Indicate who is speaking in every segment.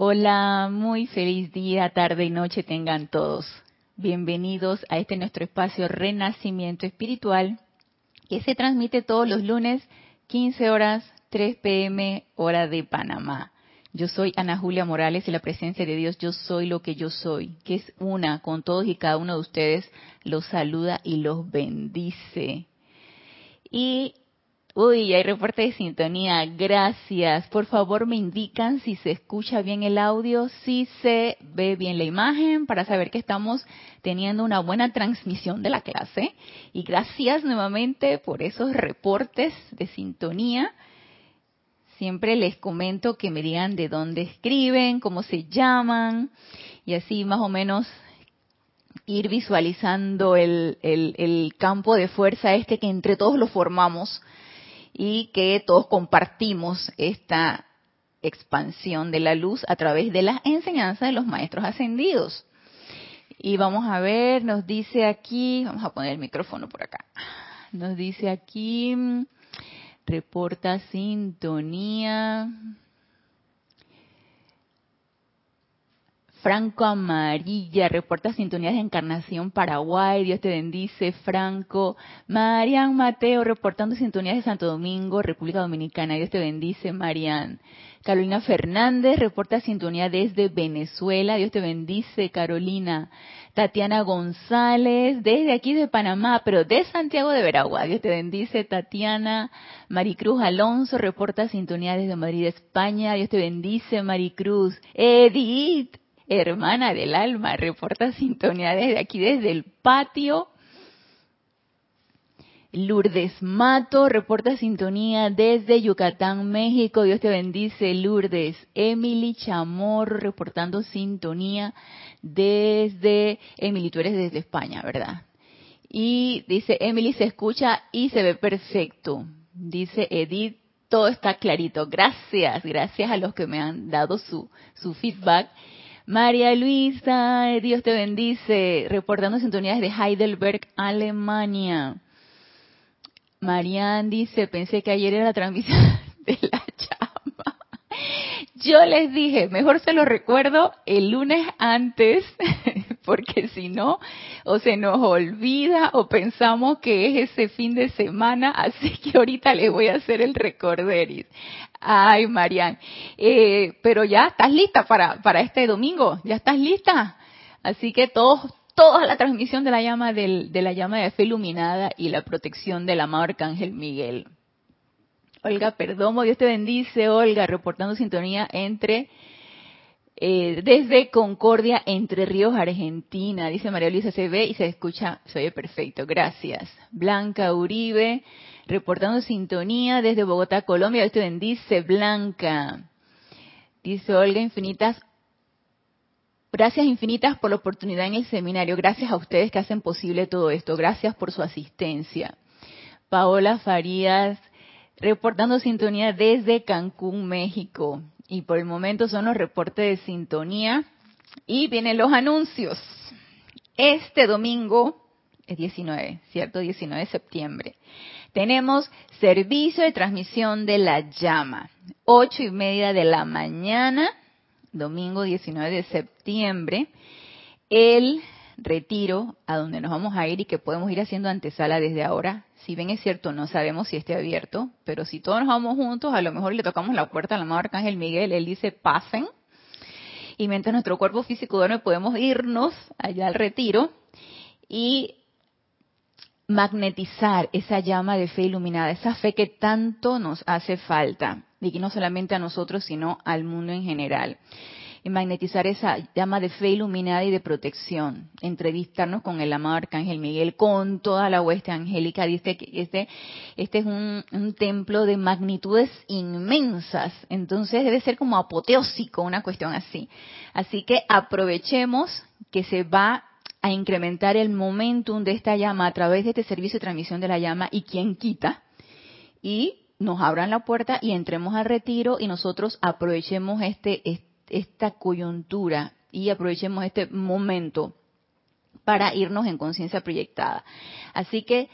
Speaker 1: Hola, muy feliz día, tarde y noche tengan todos. Bienvenidos a este nuestro espacio Renacimiento Espiritual que se transmite todos los lunes 15 horas 3 pm hora de Panamá. Yo soy Ana Julia Morales y la presencia de Dios, yo soy lo que yo soy, que es una con todos y cada uno de ustedes, los saluda y los bendice. Y Uy, hay reporte de sintonía. Gracias. Por favor, me indican si se escucha bien el audio, si se ve bien la imagen, para saber que estamos teniendo una buena transmisión de la clase. Y gracias nuevamente por esos reportes de sintonía. Siempre les comento que me digan de dónde escriben, cómo se llaman, y así más o menos ir visualizando el, el, el campo de fuerza este que entre todos lo formamos y que todos compartimos esta expansión de la luz a través de las enseñanzas de los maestros ascendidos. Y vamos a ver, nos dice aquí, vamos a poner el micrófono por acá, nos dice aquí, reporta sintonía, Franco Amarilla, reporta sintonías de Encarnación Paraguay, Dios te bendice, Franco. Marian Mateo, reportando sintonías de Santo Domingo, República Dominicana, Dios te bendice, Marian. Carolina Fernández, reporta sintonía desde Venezuela, Dios te bendice, Carolina. Tatiana González, desde aquí de Panamá, pero de Santiago de Veragua, Dios te bendice, Tatiana. Maricruz Alonso, reporta sintonía desde Madrid, España, Dios te bendice, Maricruz. Edith, hermana del alma, reporta sintonía desde aquí, desde el patio. Lourdes Mato reporta sintonía desde Yucatán, México. Dios te bendice, Lourdes. Emily Chamorro reportando sintonía desde... Emily, eres desde España, ¿verdad? Y dice, Emily se escucha y se ve perfecto. Dice Edith, todo está clarito. Gracias, gracias a los que me han dado su, su feedback. María Luisa, Dios te bendice, reportando sintonías de Heidelberg, Alemania. Marian dice, pensé que ayer era la transmisión de la llama. Yo les dije, mejor se lo recuerdo el lunes antes, porque si no, o se nos olvida o pensamos que es ese fin de semana, así que ahorita les voy a hacer el recorderis. Ay, Marian. Eh, pero ya estás lista para, para este domingo, ya estás lista. Así que todos, toda la transmisión de la llama del, de la llama de fe iluminada y la protección del amado arcángel Miguel. Olga Perdomo, Dios te bendice, Olga, reportando sintonía entre eh, desde Concordia, Entre Ríos, Argentina. Dice María Luisa, se ve y se escucha, se oye perfecto. Gracias. Blanca Uribe, reportando sintonía desde Bogotá, Colombia. Dios te bendice, Blanca. Dice Olga, infinitas. Gracias infinitas por la oportunidad en el seminario. Gracias a ustedes que hacen posible todo esto. Gracias por su asistencia. Paola Farías, reportando sintonía desde Cancún, México. Y por el momento son los reportes de sintonía. Y vienen los anuncios. Este domingo es 19, ¿cierto? 19 de septiembre tenemos servicio de transmisión de la llama, ocho y media de la mañana, domingo 19 de septiembre, el retiro a donde nos vamos a ir y que podemos ir haciendo antesala desde ahora. Si bien es cierto, no sabemos si esté abierto, pero si todos nos vamos juntos, a lo mejor le tocamos la puerta al amado Arcángel Miguel, él dice pasen. Y mientras nuestro cuerpo físico duerme, podemos irnos allá al retiro y magnetizar esa llama de fe iluminada, esa fe que tanto nos hace falta, y no solamente a nosotros, sino al mundo en general. Magnetizar esa llama de fe iluminada y de protección, entrevistarnos con el amado Arcángel Miguel, con toda la hueste angélica. Dice que este, este es un, templo de magnitudes inmensas, entonces debe ser como apoteósico, una cuestión así. Así que aprovechemos que se va a incrementar el momentum de esta llama a través de este servicio de transmisión de la llama y quien quita y nos abran la puerta y entremos al retiro y nosotros aprovechemos este, esta coyuntura y aprovechemos este momento para irnos en conciencia proyectada. Así que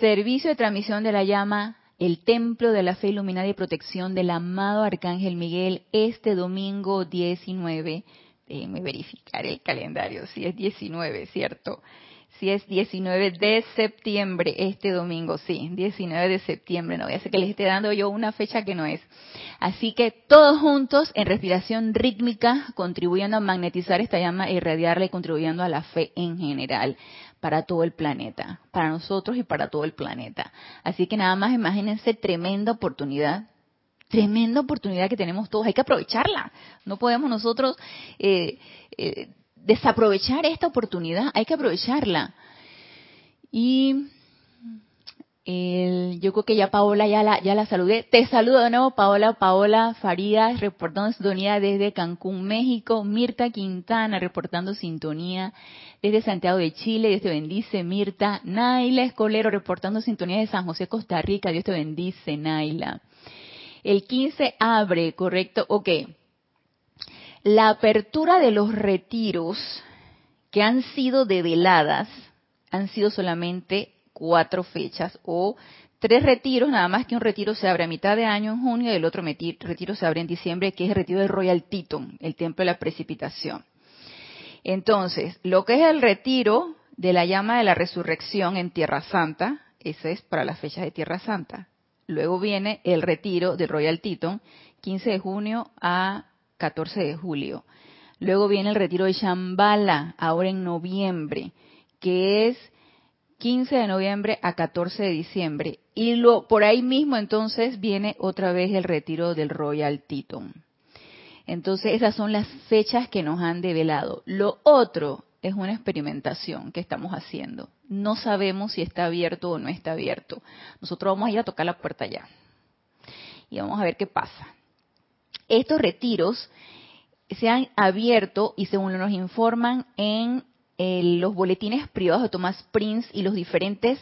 Speaker 1: servicio de transmisión de la llama el templo de la fe iluminada y protección del amado Arcángel Miguel este domingo 19. Déjenme verificar el calendario, si es 19, ¿cierto? Si es 19 de septiembre, este domingo, sí, 19 de septiembre, no voy a hacer que les esté dando yo una fecha que no es. Así que todos juntos en respiración rítmica, contribuyendo a magnetizar esta llama e irradiarla y contribuyendo a la fe en general para todo el planeta, para nosotros y para todo el planeta. Así que nada más imagínense tremenda oportunidad, tremenda oportunidad que tenemos todos, hay que aprovecharla. No podemos nosotros eh, eh, desaprovechar esta oportunidad, hay que aprovecharla. Y yo creo que ya Paola ya la, ya la saludé. Te saludo de nuevo, Paola, Paola Farías, reportando sintonía desde Cancún, México. Mirta Quintana, reportando sintonía desde Santiago de Chile. Dios te bendice, Mirta. Naila Escolero, reportando sintonía de San José, Costa Rica. Dios te bendice, Naila. El 15 abre, correcto. Ok. La apertura de los retiros que han sido develadas han sido solamente cuatro fechas o tres retiros, nada más que un retiro se abre a mitad de año en junio y el otro retiro se abre en diciembre, que es el retiro de Royal Teton, el templo de la precipitación. Entonces, lo que es el retiro de la llama de la resurrección en Tierra Santa, ese es para las fechas de Tierra Santa. Luego viene el retiro de Royal Teton, 15 de junio a 14 de julio. Luego viene el retiro de Shambhala, ahora en noviembre, que es 15 de noviembre a 14 de diciembre. Y lo, por ahí mismo entonces viene otra vez el retiro del Royal Teton. Entonces esas son las fechas que nos han develado. Lo otro es una experimentación que estamos haciendo. No sabemos si está abierto o no está abierto. Nosotros vamos a ir a tocar la puerta ya. Y vamos a ver qué pasa. Estos retiros se han abierto y según nos informan en los boletines privados de Thomas Prince y los diferentes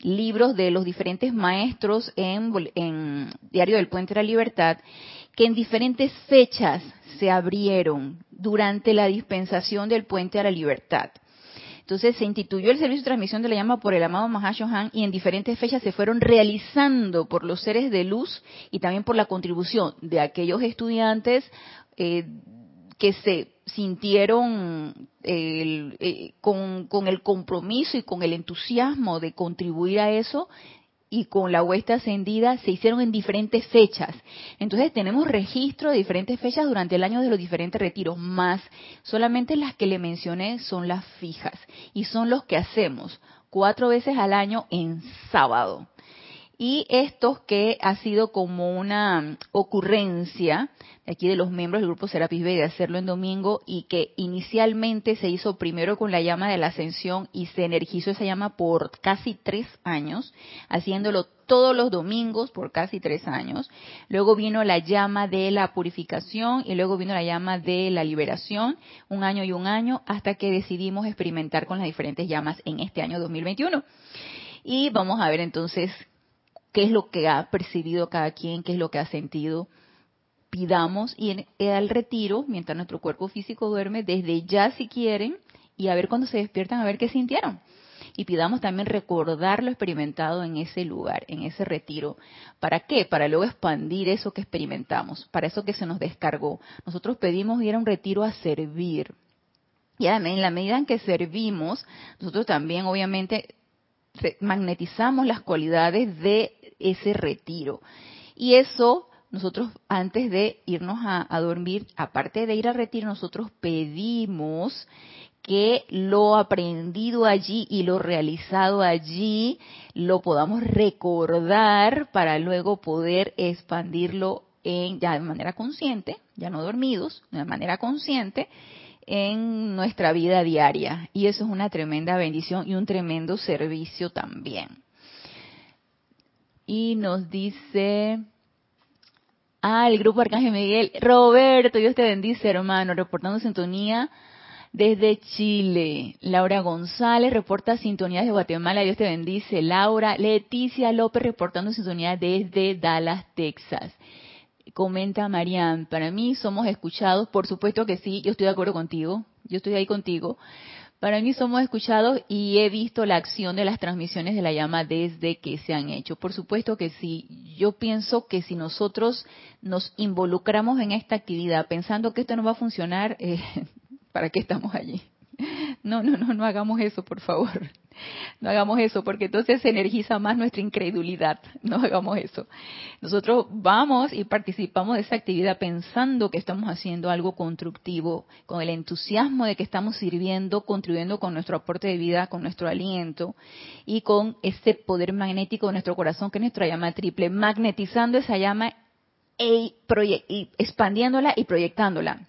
Speaker 1: libros de los diferentes maestros en, en Diario del Puente de la Libertad, que en diferentes fechas se abrieron durante la dispensación del Puente a la Libertad. Entonces se instituyó el servicio de transmisión de la llama por el amado Mahashohan y en diferentes fechas se fueron realizando por los seres de luz y también por la contribución de aquellos estudiantes eh, que se sintieron eh, con, el compromiso y con el entusiasmo de contribuir a eso y con la huesta ascendida se hicieron en diferentes fechas. Entonces tenemos registro de diferentes fechas durante el año de los diferentes retiros, más solamente las que le mencioné son las fijas y son los que hacemos cuatro veces al año en sábado. Y estos que ha sido como una ocurrencia aquí de los miembros del grupo Serapis B de hacerlo en domingo y que inicialmente se hizo primero con la llama de la ascensión y se energizó esa llama por casi tres años, haciéndolo todos los domingos por casi tres años. Luego vino la llama de la purificación y luego vino la llama de la liberación, un año y un año, hasta que decidimos experimentar con las diferentes llamas en este año 2021. Y vamos a ver entonces qué es lo que ha percibido cada quien, qué es lo que ha sentido pidamos y en, al retiro, mientras nuestro cuerpo físico duerme, desde ya si quieren, y a ver cuando se despiertan, a ver qué sintieron. Y pidamos también recordar lo experimentado en ese lugar, en ese retiro. ¿Para qué? Para luego expandir eso que experimentamos, para eso que se nos descargó. Nosotros pedimos ir a un retiro a servir. Y en la medida en que servimos, nosotros también obviamente magnetizamos las cualidades de ese retiro. Y eso nosotros antes de irnos a, dormir, aparte de ir a retiro, nosotros pedimos que lo aprendido allí y lo realizado allí lo podamos recordar para luego poder expandirlo en ya de manera consciente, ya no dormidos, de manera consciente en nuestra vida diaria. Y eso es una tremenda bendición y un tremendo servicio también. Y nos dice Ah, el grupo Arcángel Miguel. Roberto, Dios te bendice, hermano, reportando sintonía desde Chile. Laura González reporta sintonía desde Guatemala, Dios te bendice. Laura, Leticia López reportando sintonía desde Dallas, Texas. Comenta Marian, para mí somos escuchados, por supuesto que sí, yo estoy de acuerdo contigo, yo estoy ahí contigo, Para mí somos escuchados y he visto la acción de las transmisiones de la llama desde que se han hecho. Por supuesto que sí. Yo pienso que si nosotros nos involucramos en esta actividad pensando que esto no va a funcionar, eh, ¿para qué estamos allí? No, no, no, no hagamos eso, por favor. No hagamos eso, porque entonces se energiza más nuestra incredulidad. No hagamos eso. Nosotros vamos y participamos de esa actividad pensando que estamos haciendo algo constructivo, con el entusiasmo de que estamos sirviendo, contribuyendo con nuestro aporte de vida, con nuestro aliento y con ese poder magnético de nuestro corazón, que es nuestra llama triple, magnetizando esa llama e y expandiéndola y proyectándola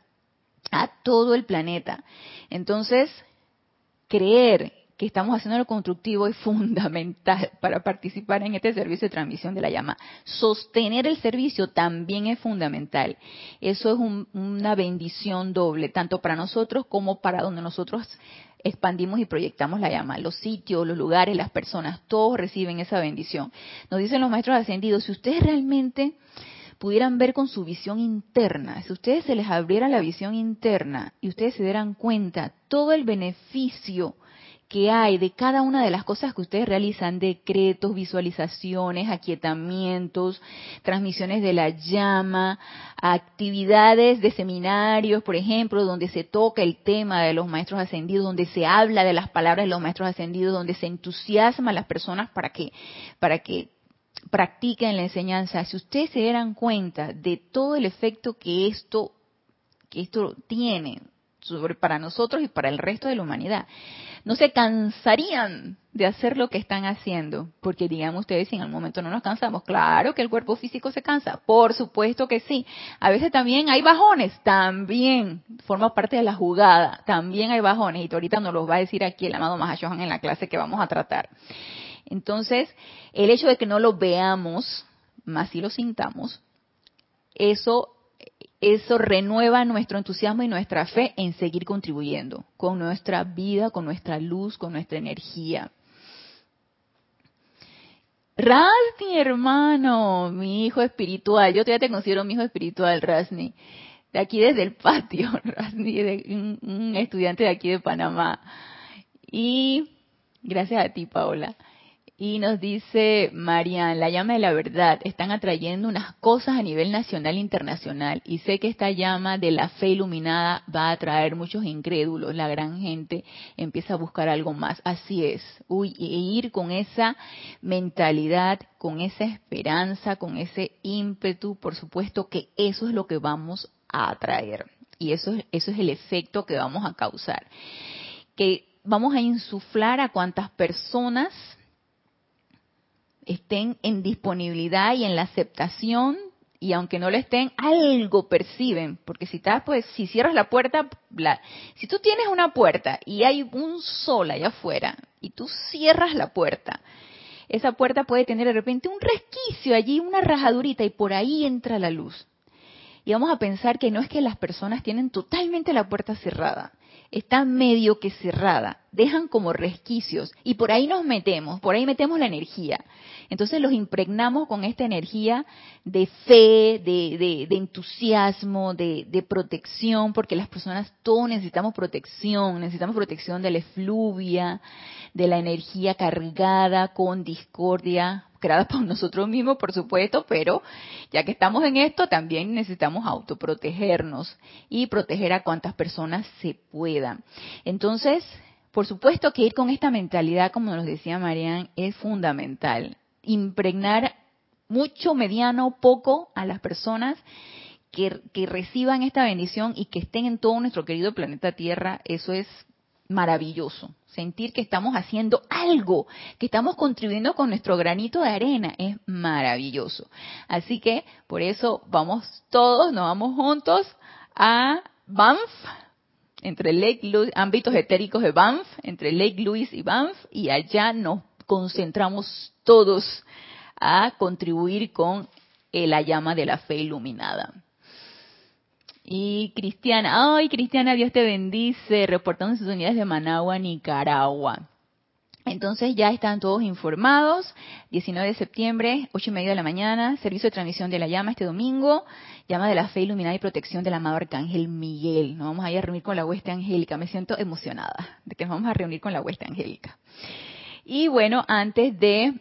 Speaker 1: a todo el planeta. Entonces, creer que estamos haciendo lo constructivo es fundamental para participar en este servicio de transmisión de la llama. Sostener el servicio también es fundamental. Eso es una bendición doble, tanto para nosotros como para donde nosotros expandimos y proyectamos la llama. Los sitios, los lugares, las personas, todos reciben esa bendición. Nos dicen los maestros ascendidos, si ustedes realmente pudieran ver con su visión interna, si ustedes se les abriera la visión interna y ustedes se dieran cuenta todo el beneficio que hay de cada una de las cosas que ustedes realizan, decretos, visualizaciones, aquietamientos, transmisiones de la llama, actividades de seminarios, por ejemplo, donde se toca el tema de los maestros ascendidos, donde se habla de las palabras de los maestros ascendidos, donde se entusiasma a las personas para que, para que practiquen la enseñanza. Si ustedes se dieran cuenta de todo el efecto que esto, que esto tiene sobre, para nosotros y para el resto de la humanidad, no se cansarían de hacer lo que están haciendo, porque digamos ustedes, en algún momento no nos cansamos, claro que el cuerpo físico se cansa, por supuesto que sí. A veces también hay bajones, también forma parte de la jugada, también hay bajones, y ahorita nos los va a decir aquí el amado Mahashohan en la clase que vamos a tratar. Entonces, el hecho de que no lo veamos, más si lo sintamos, eso eso renueva nuestro entusiasmo y nuestra fe en seguir contribuyendo con nuestra vida, con nuestra luz, con nuestra energía. Rasni, hermano, mi hijo espiritual. Yo todavía te considero mi hijo espiritual, Rasni. De aquí desde el patio, Rasni, un, un estudiante de aquí de Panamá. Y gracias a ti, Paola. Y nos dice Marian, la llama de la verdad, están atrayendo unas cosas a nivel nacional e internacional. Y sé que esta llama de la fe iluminada va a atraer muchos incrédulos. La gran gente empieza a buscar algo más. Así es. Uy, e ir con esa mentalidad, con esa esperanza, con ese ímpetu, por supuesto que eso es lo que vamos a atraer. Y eso, eso es el efecto que vamos a causar. Que vamos a insuflar a cuantas personas estén en disponibilidad y en la aceptación y aunque no lo estén, algo perciben, porque si estás, pues, si cierras la puerta, si tú tienes una puerta y hay un sol allá afuera y tú cierras la puerta, esa puerta puede tener de repente un resquicio allí, una rajadurita y por ahí entra la luz. Y vamos a pensar que no es que las personas tienen totalmente la puerta cerrada, está medio que cerrada, dejan como resquicios y por ahí nos metemos, por ahí metemos la energía. Entonces los impregnamos con esta energía de fe, de, entusiasmo, de, de, protección, porque las personas todos necesitamos protección, necesitamos protección de la efluvia, de la energía cargada con discordia, creada por nosotros mismos, por supuesto, pero ya que estamos en esto, también necesitamos autoprotegernos y proteger a cuantas personas se puedan. Entonces, por supuesto que ir con esta mentalidad, como nos decía Marian, es fundamental. Impregnar mucho, mediano, poco a las personas que, que, reciban esta bendición y que estén en todo nuestro querido planeta Tierra, eso es maravilloso. Sentir que estamos haciendo algo, que estamos contribuyendo con nuestro granito de arena, es maravilloso. Así que por eso vamos todos, nos vamos juntos a Banff, entre Lake Louise, ámbitos etéricos de Banff, entre Lake Louise y Banff, y allá nos concentramos todos a contribuir con la llama de la fe iluminada. Y Cristiana, ay Cristiana, Dios te bendice, reportando sus unidades de Managua, Nicaragua. Entonces ya están todos informados. 19 de septiembre, 8 y media de la mañana, servicio de transmisión de la llama este domingo, llama de la fe iluminada y protección del amado Arcángel Miguel. Nos vamos a ir a reunir con la hueste angélica. Me siento emocionada de que nos vamos a reunir con la hueste angélica. Y bueno, antes de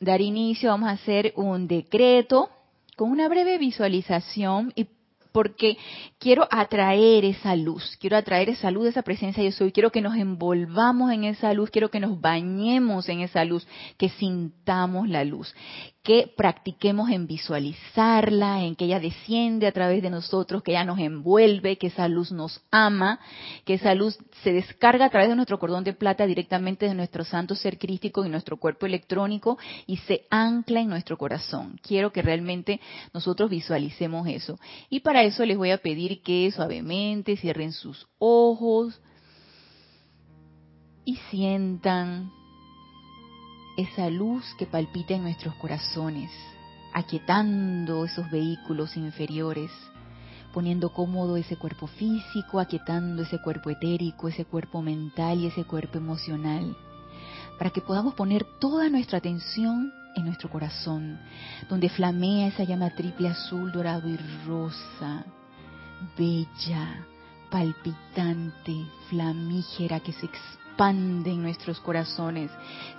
Speaker 1: dar inicio, vamos a hacer un decreto con una breve visualización y porque quiero atraer esa luz, quiero atraer esa luz, esa presencia yo soy, quiero que nos envolvamos en esa luz, quiero que nos bañemos en esa luz, que sintamos la luz, que practiquemos en visualizarla, en que ella desciende a través de nosotros, que ella nos envuelve, que esa luz nos ama, que esa luz se descarga a través de nuestro cordón de plata directamente de nuestro santo ser crístico y nuestro cuerpo electrónico y se ancla en nuestro corazón. Quiero que realmente nosotros visualicemos eso. Y para eso les voy a pedir que suavemente cierren sus ojos y sientan esa luz que palpita en nuestros corazones, aquietando esos vehículos inferiores, poniendo cómodo ese cuerpo físico, aquietando ese cuerpo etérico, ese cuerpo mental y ese cuerpo emocional, para que podamos poner toda nuestra atención en nuestro corazón, donde flamea esa llama triple azul, dorado y rosa, bella, palpitante, flamígera, que se expande en nuestros corazones,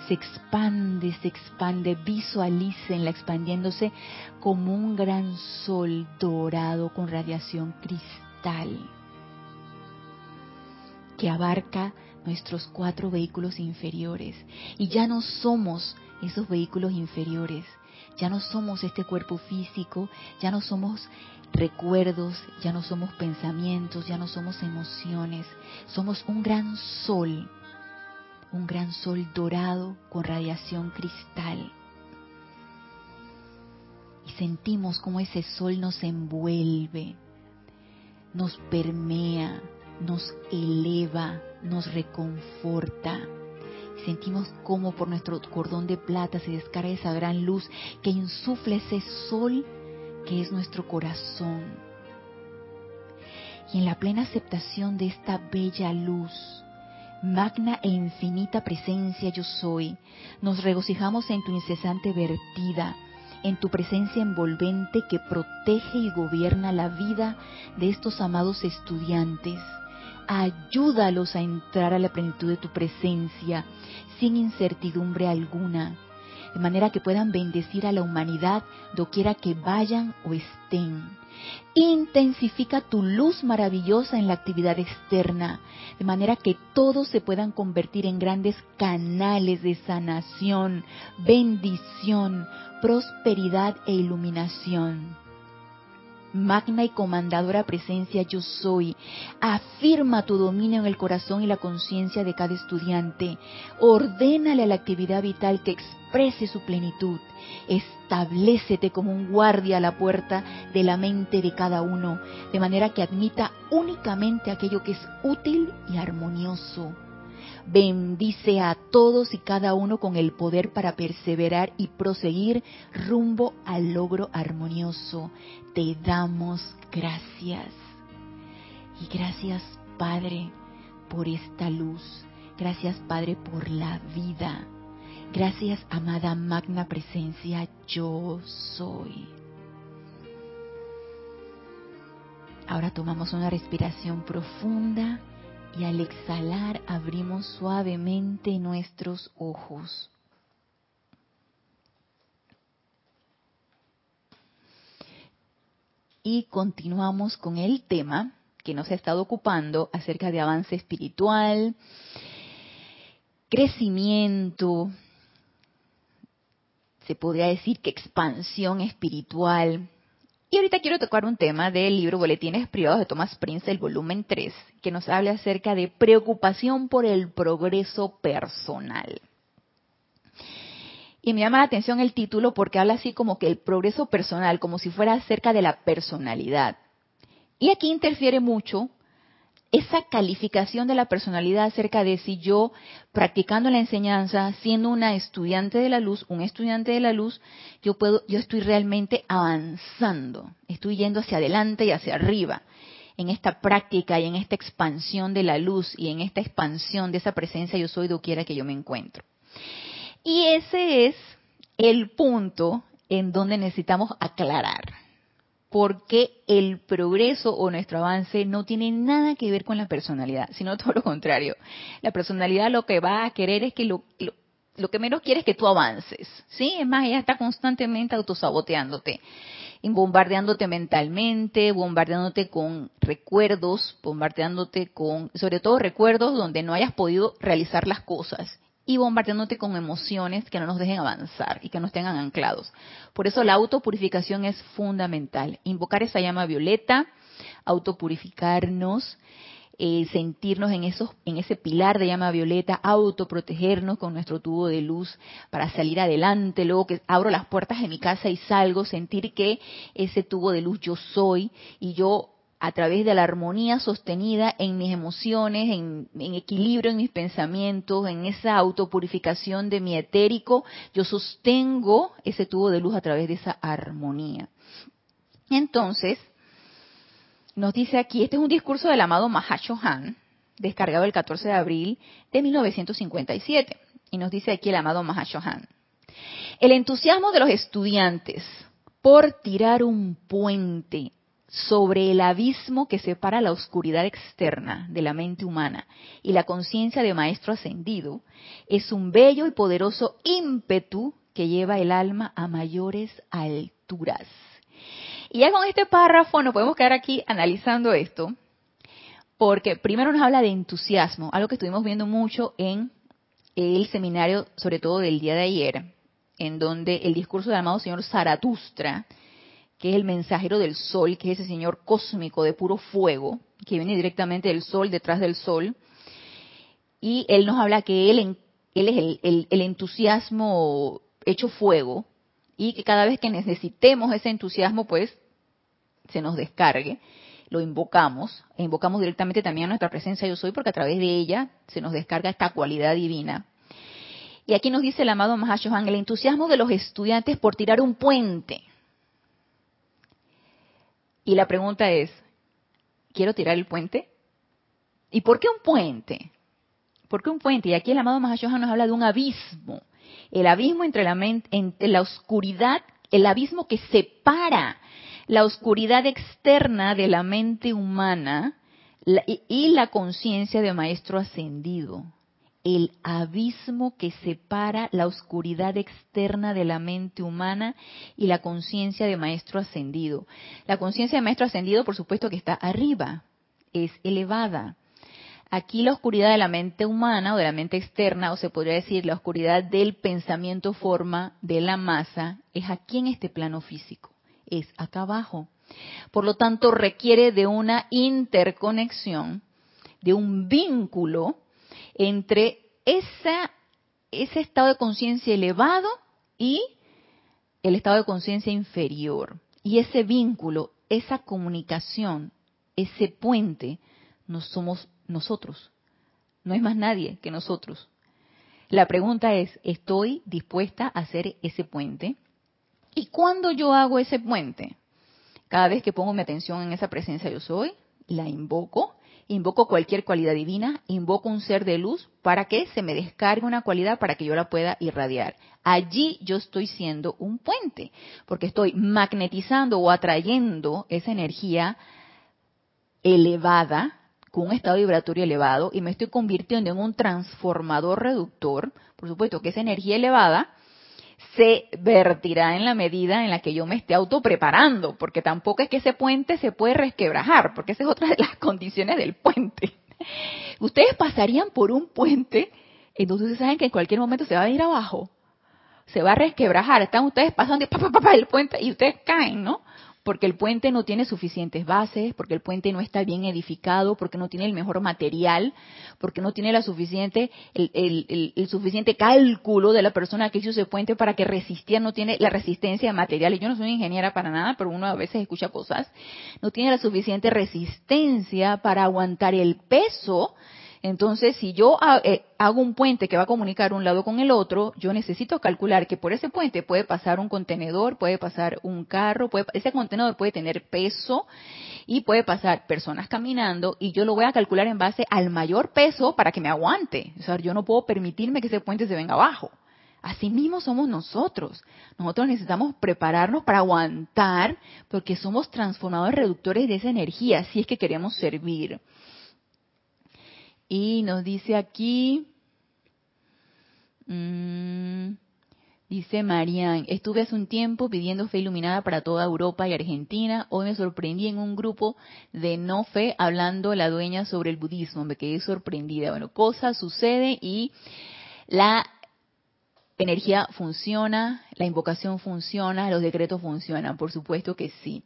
Speaker 1: se expande, se expande, visualicen la expandiéndose como un gran sol dorado con radiación cristal que abarca nuestros cuatro vehículos inferiores. Y ya no somos esos vehículos inferiores, ya no somos este cuerpo físico, ya no somos recuerdos, ya no somos pensamientos, ya no somos emociones, somos un gran sol, un gran sol dorado con radiación cristal. Y sentimos como ese sol nos envuelve, nos permea, nos eleva, nos reconforta. Sentimos como por nuestro cordón de plata se descarga esa gran luz que insufla ese sol que es nuestro corazón. Y en la plena aceptación de esta bella luz, magna e infinita presencia yo soy, nos regocijamos en tu incesante vertida, en tu presencia envolvente que protege y gobierna la vida de estos amados estudiantes ayúdalos a entrar a la plenitud de tu presencia sin incertidumbre alguna, de manera que puedan bendecir a la humanidad doquiera que vayan o estén. Intensifica tu luz maravillosa en la actividad externa, de manera que todos se puedan convertir en grandes canales de sanación, bendición, prosperidad e iluminación magna y comandadora presencia yo soy. Afirma tu dominio en el corazón y la conciencia de cada estudiante. Ordénale a la actividad vital que exprese su plenitud. Establecete como un guardia a la puerta de la mente de cada uno, de manera que admita únicamente aquello que es útil y armonioso bendice a todos y cada uno con el poder para perseverar y proseguir rumbo al logro armonioso. Te damos gracias. Y gracias, Padre, por esta luz. Gracias, Padre, por la vida. Gracias, amada magna presencia, yo soy. Ahora tomamos una respiración profunda y al exhalar abrimos suavemente nuestros ojos. Y continuamos con el tema que nos ha estado ocupando acerca de avance espiritual, crecimiento, se podría decir que expansión espiritual, y ahorita quiero tocar un tema del libro Boletines Privados de Thomas Prince, el volumen 3, que nos habla acerca de preocupación por el progreso personal. Y me llama la atención el título porque habla así como que el progreso personal, como si fuera acerca de la personalidad. Y aquí interfiere mucho esa calificación de la personalidad acerca de si yo, practicando la enseñanza, siendo una estudiante de la luz, un estudiante de la luz, yo puedo, yo estoy realmente avanzando, estoy yendo hacia adelante y hacia arriba en esta práctica y en esta expansión de la luz y en esta expansión de esa presencia yo soy doquiera que yo me encuentro. Y ese es el punto en donde necesitamos aclarar. Porque el progreso o nuestro avance no tiene nada que ver con la personalidad, sino todo lo contrario. La personalidad lo que va a querer es que lo, lo, que menos quiere es que tú avances. ¿Sí? Es más, ella está constantemente autosaboteándote bombardeándote mentalmente, bombardeándote con recuerdos, bombardeándote con, sobre todo recuerdos donde no hayas podido realizar las cosas y bombardeándote con emociones que no nos dejen avanzar y que nos tengan anclados. Por eso la autopurificación es fundamental. Invocar esa llama violeta, autopurificarnos, eh, sentirnos en, esos, en ese pilar de llama violeta, autoprotegernos con nuestro tubo de luz para salir adelante, luego que abro las puertas de mi casa y salgo, sentir que ese tubo de luz yo soy y yo a través de la armonía sostenida en mis emociones, en, equilibrio en mis pensamientos, en esa autopurificación de mi etérico, yo sostengo ese tubo de luz a través de esa armonía. Entonces, nos dice aquí, este es un discurso del amado Mahashohan, descargado el 14 de abril de 1957. Y nos dice aquí el amado Mahashohan. El entusiasmo de los estudiantes por tirar un puente sobre el abismo que separa la oscuridad externa de la mente humana y la conciencia de maestro ascendido es un bello y poderoso ímpetu que lleva el alma a mayores alturas. Y ya con este párrafo nos podemos quedar aquí analizando esto, porque primero nos habla de entusiasmo, algo que estuvimos viendo mucho en el seminario, sobre todo del día de ayer, en donde el discurso del amado señor Zaratustra, que es el mensajero del sol, que es ese señor cósmico de puro fuego, que viene directamente del sol, detrás del sol, y él nos habla que él, él es el, el entusiasmo hecho fuego, y que cada vez que necesitemos ese entusiasmo, pues se nos descargue, lo invocamos, e invocamos directamente también a nuestra presencia yo soy, porque a través de ella se nos descarga esta cualidad divina. Y aquí nos dice el amado Mahashohan, el entusiasmo de los estudiantes por tirar un puente. Y la pregunta es, ¿quiero tirar el puente? ¿Y por qué un puente? ¿Por qué un puente? Y aquí el amado Mahashohan nos habla de un abismo. El abismo entre la, mente, entre la oscuridad, el abismo que separa la oscuridad externa de la mente humana y la conciencia de maestro ascendido. El abismo que separa la oscuridad externa de la mente humana y la conciencia de maestro ascendido. La conciencia de maestro ascendido, por supuesto que está arriba, es elevada. Aquí la oscuridad de la mente humana o de la mente externa, o se podría decir la oscuridad del pensamiento forma de la masa, es aquí en este plano físico es acá abajo. Por lo tanto, requiere de una interconexión, de un vínculo entre esa, ese estado de conciencia elevado y el estado de conciencia inferior. Y ese vínculo, esa comunicación, ese puente, no somos nosotros. No es más nadie que nosotros. La pregunta es, ¿estoy dispuesta a hacer ese puente? ¿Y cuando yo hago ese puente? Cada vez que pongo mi atención en esa presencia yo soy, la invoco, invoco cualquier cualidad divina, invoco un ser de luz para que se me descargue una cualidad para que yo la pueda irradiar. Allí yo estoy siendo un puente, porque estoy magnetizando o atrayendo esa energía elevada, con un estado vibratorio elevado, y me estoy convirtiendo en un transformador reductor. Por supuesto que esa energía elevada se vertirá en la medida en la que yo me esté autopreparando, porque tampoco es que ese puente se puede resquebrajar, porque esa es otra de las condiciones del puente. Ustedes pasarían por un puente entonces ustedes saben que en cualquier momento se va a ir abajo, se va a resquebrajar, están ustedes pasando el puente y ustedes caen, ¿no? Porque el puente no tiene suficientes bases, porque el puente no está bien edificado, porque no tiene el mejor material, porque no tiene la suficiente, el, suficiente cálculo de la persona que hizo ese puente para que resistiera, no tiene la resistencia de materiales. Yo no soy ingeniera para nada, pero uno a veces escucha cosas. No tiene la suficiente resistencia para aguantar el peso Entonces, si yo eh, hago un puente que va a comunicar un lado con el otro, yo necesito calcular que por ese puente puede pasar un contenedor, puede pasar un carro, puede, ese contenedor puede tener peso y puede pasar personas caminando y yo lo voy a calcular en base al mayor peso para que me aguante. O sea, yo no puedo permitirme que ese puente se venga abajo. Así mismo somos nosotros. Nosotros necesitamos prepararnos para aguantar porque somos transformadores reductores de esa energía si es que queremos servir. Y nos dice aquí, mmm, dice Marian, estuve hace un tiempo pidiendo fe iluminada para toda Europa y Argentina. Hoy me sorprendí en un grupo de no fe hablando la dueña sobre el budismo. Me quedé sorprendida. Bueno, cosas suceden y la energía funciona, la invocación funciona, los decretos funcionan, por supuesto que sí.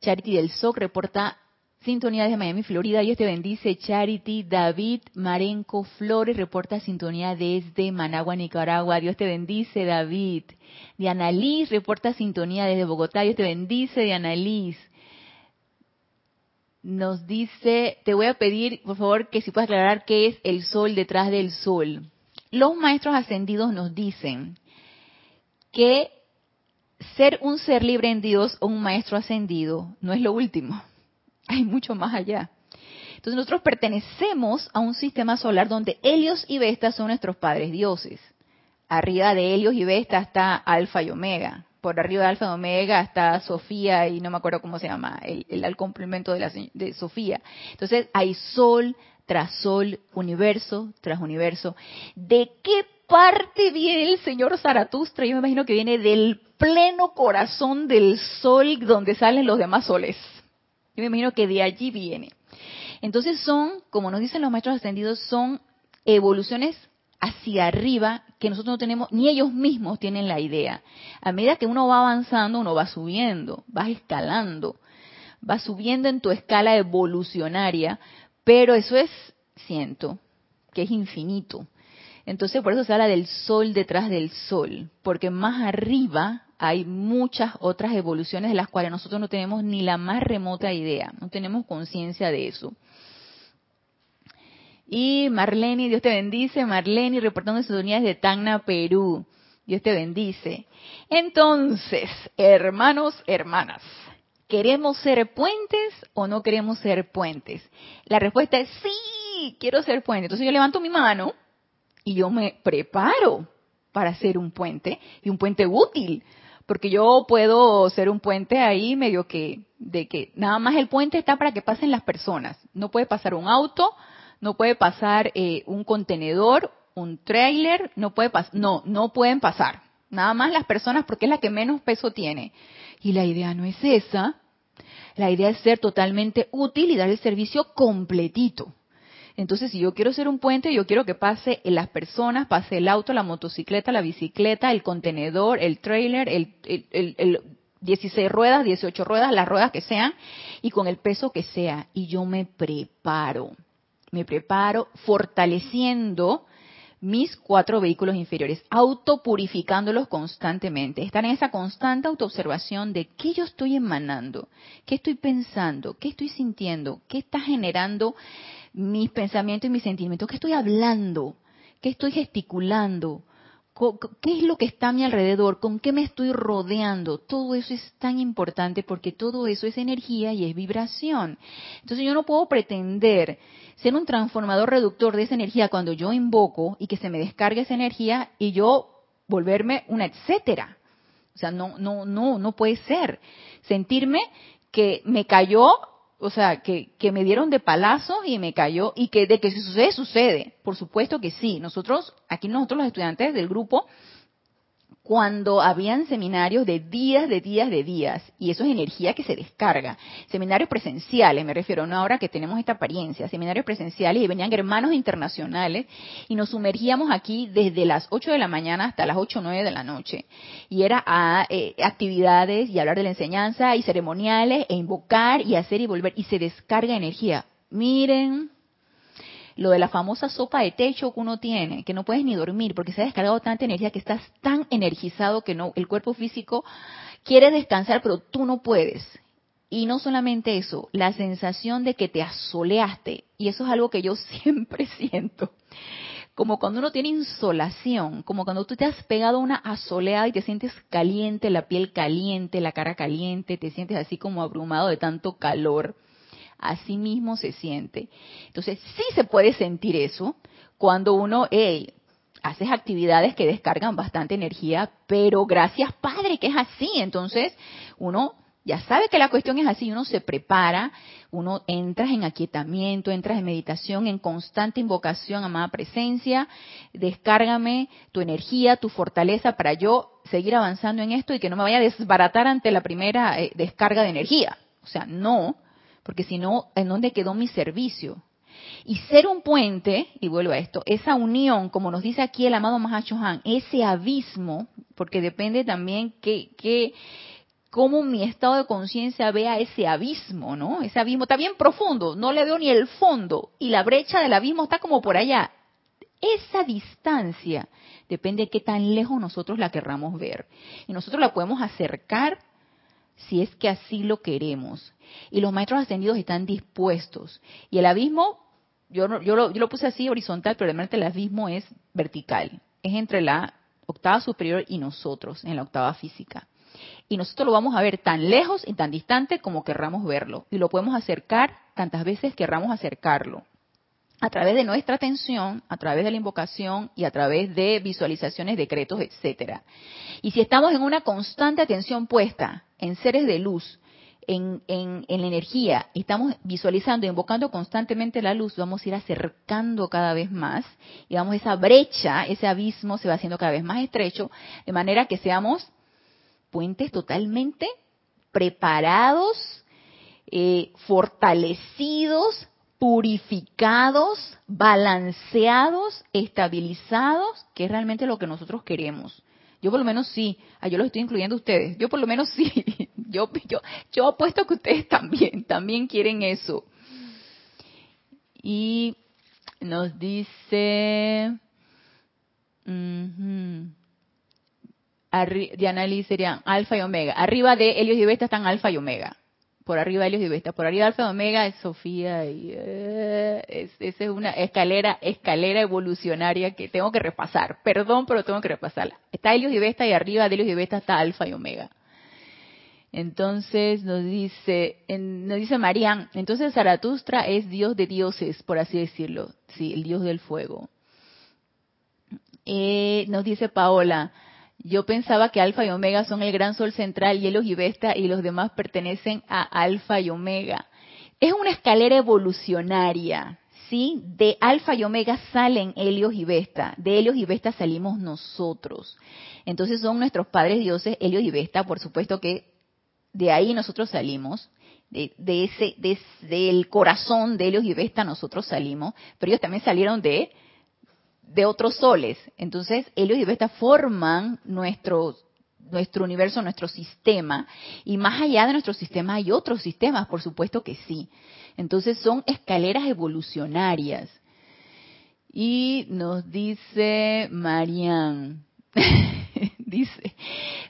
Speaker 1: Charity del SOC reporta sintonía desde Miami, Florida. Dios te bendice, Charity. David Marenco Flores reporta sintonía desde Managua, Nicaragua. Dios te bendice, David. Diana Liz reporta sintonía desde Bogotá. Dios te bendice, Diana Liz. Nos dice, te voy a pedir, por favor, que si puedes aclarar qué es el sol detrás del sol. Los maestros ascendidos nos dicen que ser un ser libre en Dios o un maestro ascendido no es lo último. Hay mucho más allá. Entonces nosotros pertenecemos a un sistema solar donde Helios y Vesta son nuestros padres dioses. Arriba de Helios y Vesta está Alfa y Omega. Por arriba de Alfa y Omega está Sofía y no me acuerdo cómo se llama, el, el, complemento de, la, de Sofía. Entonces hay sol, tras sol, universo tras universo. ¿De qué parte viene el señor Zaratustra? Yo me imagino que viene del pleno corazón del sol donde salen los demás soles. Yo me imagino que de allí viene. Entonces son, como nos dicen los maestros ascendidos, son evoluciones hacia arriba que nosotros no tenemos, ni ellos mismos tienen la idea. A medida que uno va avanzando, uno va subiendo, vas escalando, vas subiendo en tu escala evolucionaria, pero eso es, siento, que es infinito. Entonces por eso se habla del sol detrás del sol, porque más arriba hay muchas otras evoluciones de las cuales nosotros no tenemos ni la más remota idea, no tenemos conciencia de eso. Y Marlene, Dios te bendice, Marlene, reportando sintonías de Tacna, Perú. Dios te bendice. Entonces, hermanos, hermanas, ¿Queremos ser puentes o no queremos ser puentes? La respuesta es sí, quiero ser puente. Entonces yo levanto mi mano y yo me preparo para ser un puente y un puente útil, porque yo puedo ser un puente ahí medio que de que nada más el puente está para que pasen las personas. No puede pasar un auto, no puede pasar eh, un contenedor, un trailer, no puede pasar, no, no pueden pasar. Nada más las personas porque es la que menos peso tiene. Y la idea no es esa. La idea es ser totalmente útil y dar el servicio completito. Entonces, si yo quiero ser un puente, yo quiero que pase las personas, pase el auto, la motocicleta, la bicicleta, el contenedor, el trailer, el, el, 16 ruedas, 18 ruedas, las ruedas que sean, y con el peso que sea. Y yo me preparo, me preparo fortaleciendo mis cuatro vehículos inferiores, autopurificándolos constantemente, estar en esa constante autoobservación de qué yo estoy emanando, qué estoy pensando, qué estoy sintiendo, qué está generando mis pensamientos y mis sentimientos, qué estoy hablando, qué estoy gesticulando, qué es lo que está a mi alrededor, con qué me estoy rodeando. Todo eso es tan importante porque todo eso es energía y es vibración. Entonces yo no puedo pretender ser un transformador reductor de esa energía cuando yo invoco y que se me descargue esa energía y yo volverme una etcétera. O sea, no, no, no, no puede ser. Sentirme que me cayó, o sea, que, que me dieron de palazo y me cayó, y que de que si sucede, sucede. Por supuesto que sí. Nosotros, aquí nosotros los estudiantes del grupo, cuando habían seminarios de días, de días, de días, y eso es energía que se descarga. Seminarios presenciales, me refiero, no ahora que tenemos esta apariencia, seminarios presenciales y venían hermanos internacionales y nos sumergíamos aquí desde las 8 de la mañana hasta las 8 o 9 de la noche. Y era a eh, actividades y hablar de la enseñanza y ceremoniales e invocar y hacer y volver, y se descarga energía. Miren, lo de la famosa sopa de techo que uno tiene, que no puedes ni dormir porque se ha descargado tanta energía que estás tan energizado que no, el cuerpo físico quiere descansar, pero tú no puedes. Y no solamente eso, la sensación de que te asoleaste, y eso es algo que yo siempre siento, como cuando uno tiene insolación, como cuando tú te has pegado una asoleada y te sientes caliente, la piel caliente, la cara caliente, te sientes así como abrumado de tanto calor. Así mismo se siente. Entonces, sí se puede sentir eso cuando uno, hey, haces actividades que descargan bastante energía, pero gracias Padre que es así. Entonces, uno ya sabe que la cuestión es así, uno se prepara, uno entra en aquietamiento, entras en meditación, en constante invocación, amada presencia, descárgame tu energía, tu fortaleza para yo seguir avanzando en esto y que no me vaya a desbaratar ante la primera eh, descarga de energía. O sea, no, porque si no, ¿en dónde quedó mi servicio? Y ser un puente, y vuelvo a esto, esa unión, como nos dice aquí el amado Mahacho Han, ese abismo, porque depende también que, que cómo mi estado de conciencia vea ese abismo, ¿no? Ese abismo está bien profundo, no le veo ni el fondo y la brecha del abismo está como por allá. Esa distancia depende de qué tan lejos nosotros la querramos ver. Y nosotros la podemos acercar si es que así lo queremos. Y los maestros ascendidos están dispuestos. Y el abismo, yo, yo, lo, yo lo puse así horizontal, pero realmente el abismo es vertical. Es entre la octava superior y nosotros, en la octava física y nosotros lo vamos a ver tan lejos y tan distante como querramos verlo. Y lo podemos acercar tantas veces querramos acercarlo. A través de nuestra atención, a través de la invocación y a través de visualizaciones, decretos, etcétera. Y si estamos en una constante atención puesta en seres de luz, en, en, en, la energía, estamos visualizando, invocando constantemente la luz, vamos a ir acercando cada vez más, y vamos, esa brecha, ese abismo se va haciendo cada vez más estrecho, de manera que seamos puentes totalmente preparados, eh, fortalecidos, purificados, balanceados, estabilizados, que es realmente lo que nosotros queremos. Yo por lo menos sí, ah, yo los estoy incluyendo a ustedes, yo por lo menos sí, yo, yo, yo apuesto que ustedes también, también quieren eso. Y nos dice, Diana Lee serían alfa y omega. Arriba de Helios y Vesta están alfa y omega. Por arriba Helios y Vesta. Por arriba alfa y omega es Sofía. Y, eh, esa es una escalera, escalera evolucionaria que tengo que repasar. Perdón, pero tengo que repasarla. Está Helios y Vesta y arriba de Helios y Vesta está alfa y omega. Entonces nos dice, nos dice Marían, entonces Zaratustra es dios de dioses, por así decirlo. Sí, el dios del fuego. Eh, nos dice Paola, yo pensaba que Alfa y Omega son el gran sol central, Hielos y Vesta, y los demás pertenecen a Alfa y Omega. Es una escalera evolucionaria, ¿sí? De Alfa y Omega salen Helios y Vesta, de Helios y Vesta salimos nosotros. Entonces son nuestros padres dioses, Helios y Vesta, por supuesto que de ahí nosotros salimos, de, ese, del corazón de Helios y Vesta nosotros salimos, pero ellos también salieron de de otros soles. Entonces, Helios y Vesta forman nuestro, nuestro universo, nuestro sistema. Y más allá de nuestro sistema hay otros sistemas, por supuesto que sí. Entonces, son escaleras evolucionarias. Y nos dice Marian, dice,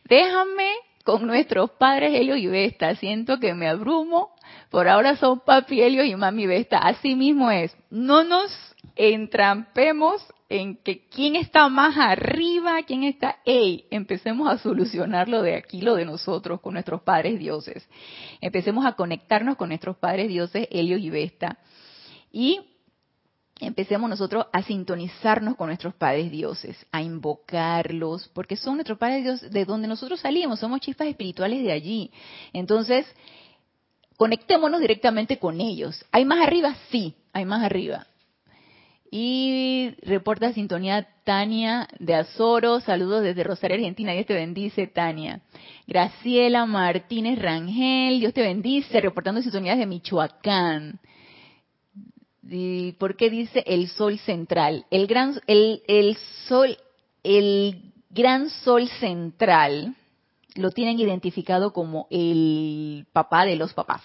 Speaker 1: déjame con nuestros padres Helios y Vesta, siento que me abrumo, por ahora son papi Helios y mami Vesta, así mismo es, no nos entrampemos en que quién está más arriba, quién está, hey, empecemos a solucionarlo de aquí, lo de nosotros, con nuestros padres dioses. Empecemos a conectarnos con nuestros padres dioses, Helios y Vesta. Y empecemos nosotros a sintonizarnos con nuestros padres dioses, a invocarlos, porque son nuestros padres dioses de donde nosotros salimos, somos chispas espirituales de allí. Entonces, conectémonos directamente con ellos. ¿Hay más arriba? Sí, hay más arriba. Y reporta sintonía Tania de Azoro. Saludos desde Rosario, Argentina. Dios te bendice, Tania. Graciela Martínez Rangel. Dios te bendice. Reportando sintonía de Michoacán. ¿Y ¿Por qué dice el sol central? El gran, el, el sol, el gran sol central lo tienen identificado como el papá de los papás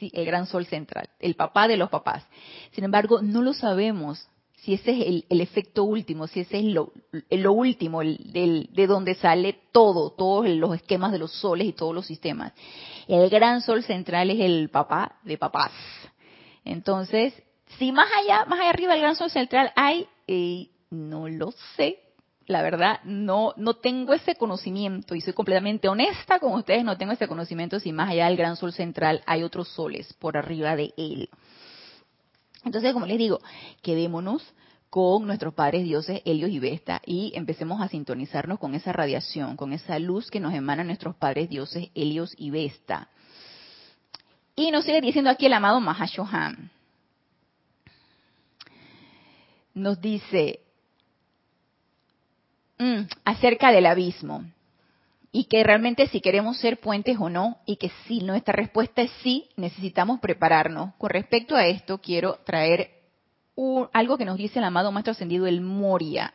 Speaker 1: el gran sol central, el papá de los papás. Sin embargo, no lo sabemos si ese es el, efecto último, si ese es lo, lo último, el, de donde sale todo, todos los esquemas de los soles y todos los sistemas. El gran sol central es el papá de papás. Entonces, si más allá, más allá arriba del gran sol central hay, eh, no lo sé, la verdad, no, no tengo ese conocimiento y soy completamente honesta con ustedes, no tengo ese conocimiento si más allá del gran sol central hay otros soles por arriba de él. Entonces, como les digo, quedémonos con nuestros padres dioses Helios y Vesta y empecemos a sintonizarnos con esa radiación, con esa luz que nos emanan nuestros padres dioses Helios y Vesta. Y nos sigue diciendo aquí el amado Mahashohan. Nos dice mm, acerca del abismo y que realmente si queremos ser puentes o no, y que si nuestra respuesta es sí, necesitamos prepararnos. Con respecto a esto, quiero traer algo que nos dice el amado Maestro Ascendido el Moria,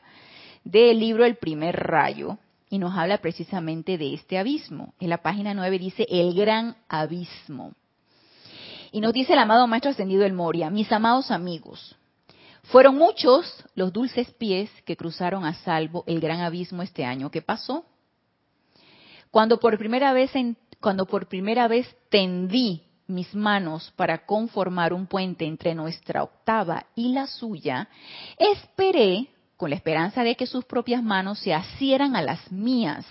Speaker 1: del libro El primer rayo, y nos habla precisamente de este abismo. En la página 9 dice el gran abismo. Y nos dice el amado Maestro Ascendido el Moria, mis amados amigos, fueron muchos los dulces pies que cruzaron a salvo el gran abismo este año que pasó. Cuando por primera vez, cuando por primera vez tendí mis manos para conformar un puente entre nuestra octava y la suya, esperé, con la esperanza de que sus propias manos se asieran a las mías,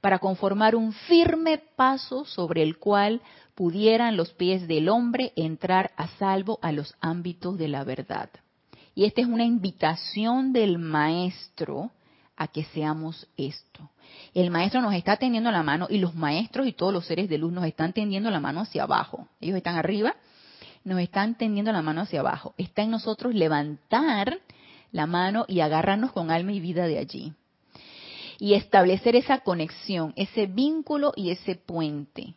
Speaker 1: para conformar un firme paso sobre el cual pudieran los pies del hombre entrar a salvo a los ámbitos de la verdad. Y esta es una invitación del maestro a que seamos esto. El maestro nos está tendiendo la mano y los maestros y todos los seres de luz nos están tendiendo la mano hacia abajo. Ellos están arriba, nos están tendiendo la mano hacia abajo. Está en nosotros levantar la mano y agarrarnos con alma y vida de allí. Y establecer esa conexión, ese vínculo y ese puente.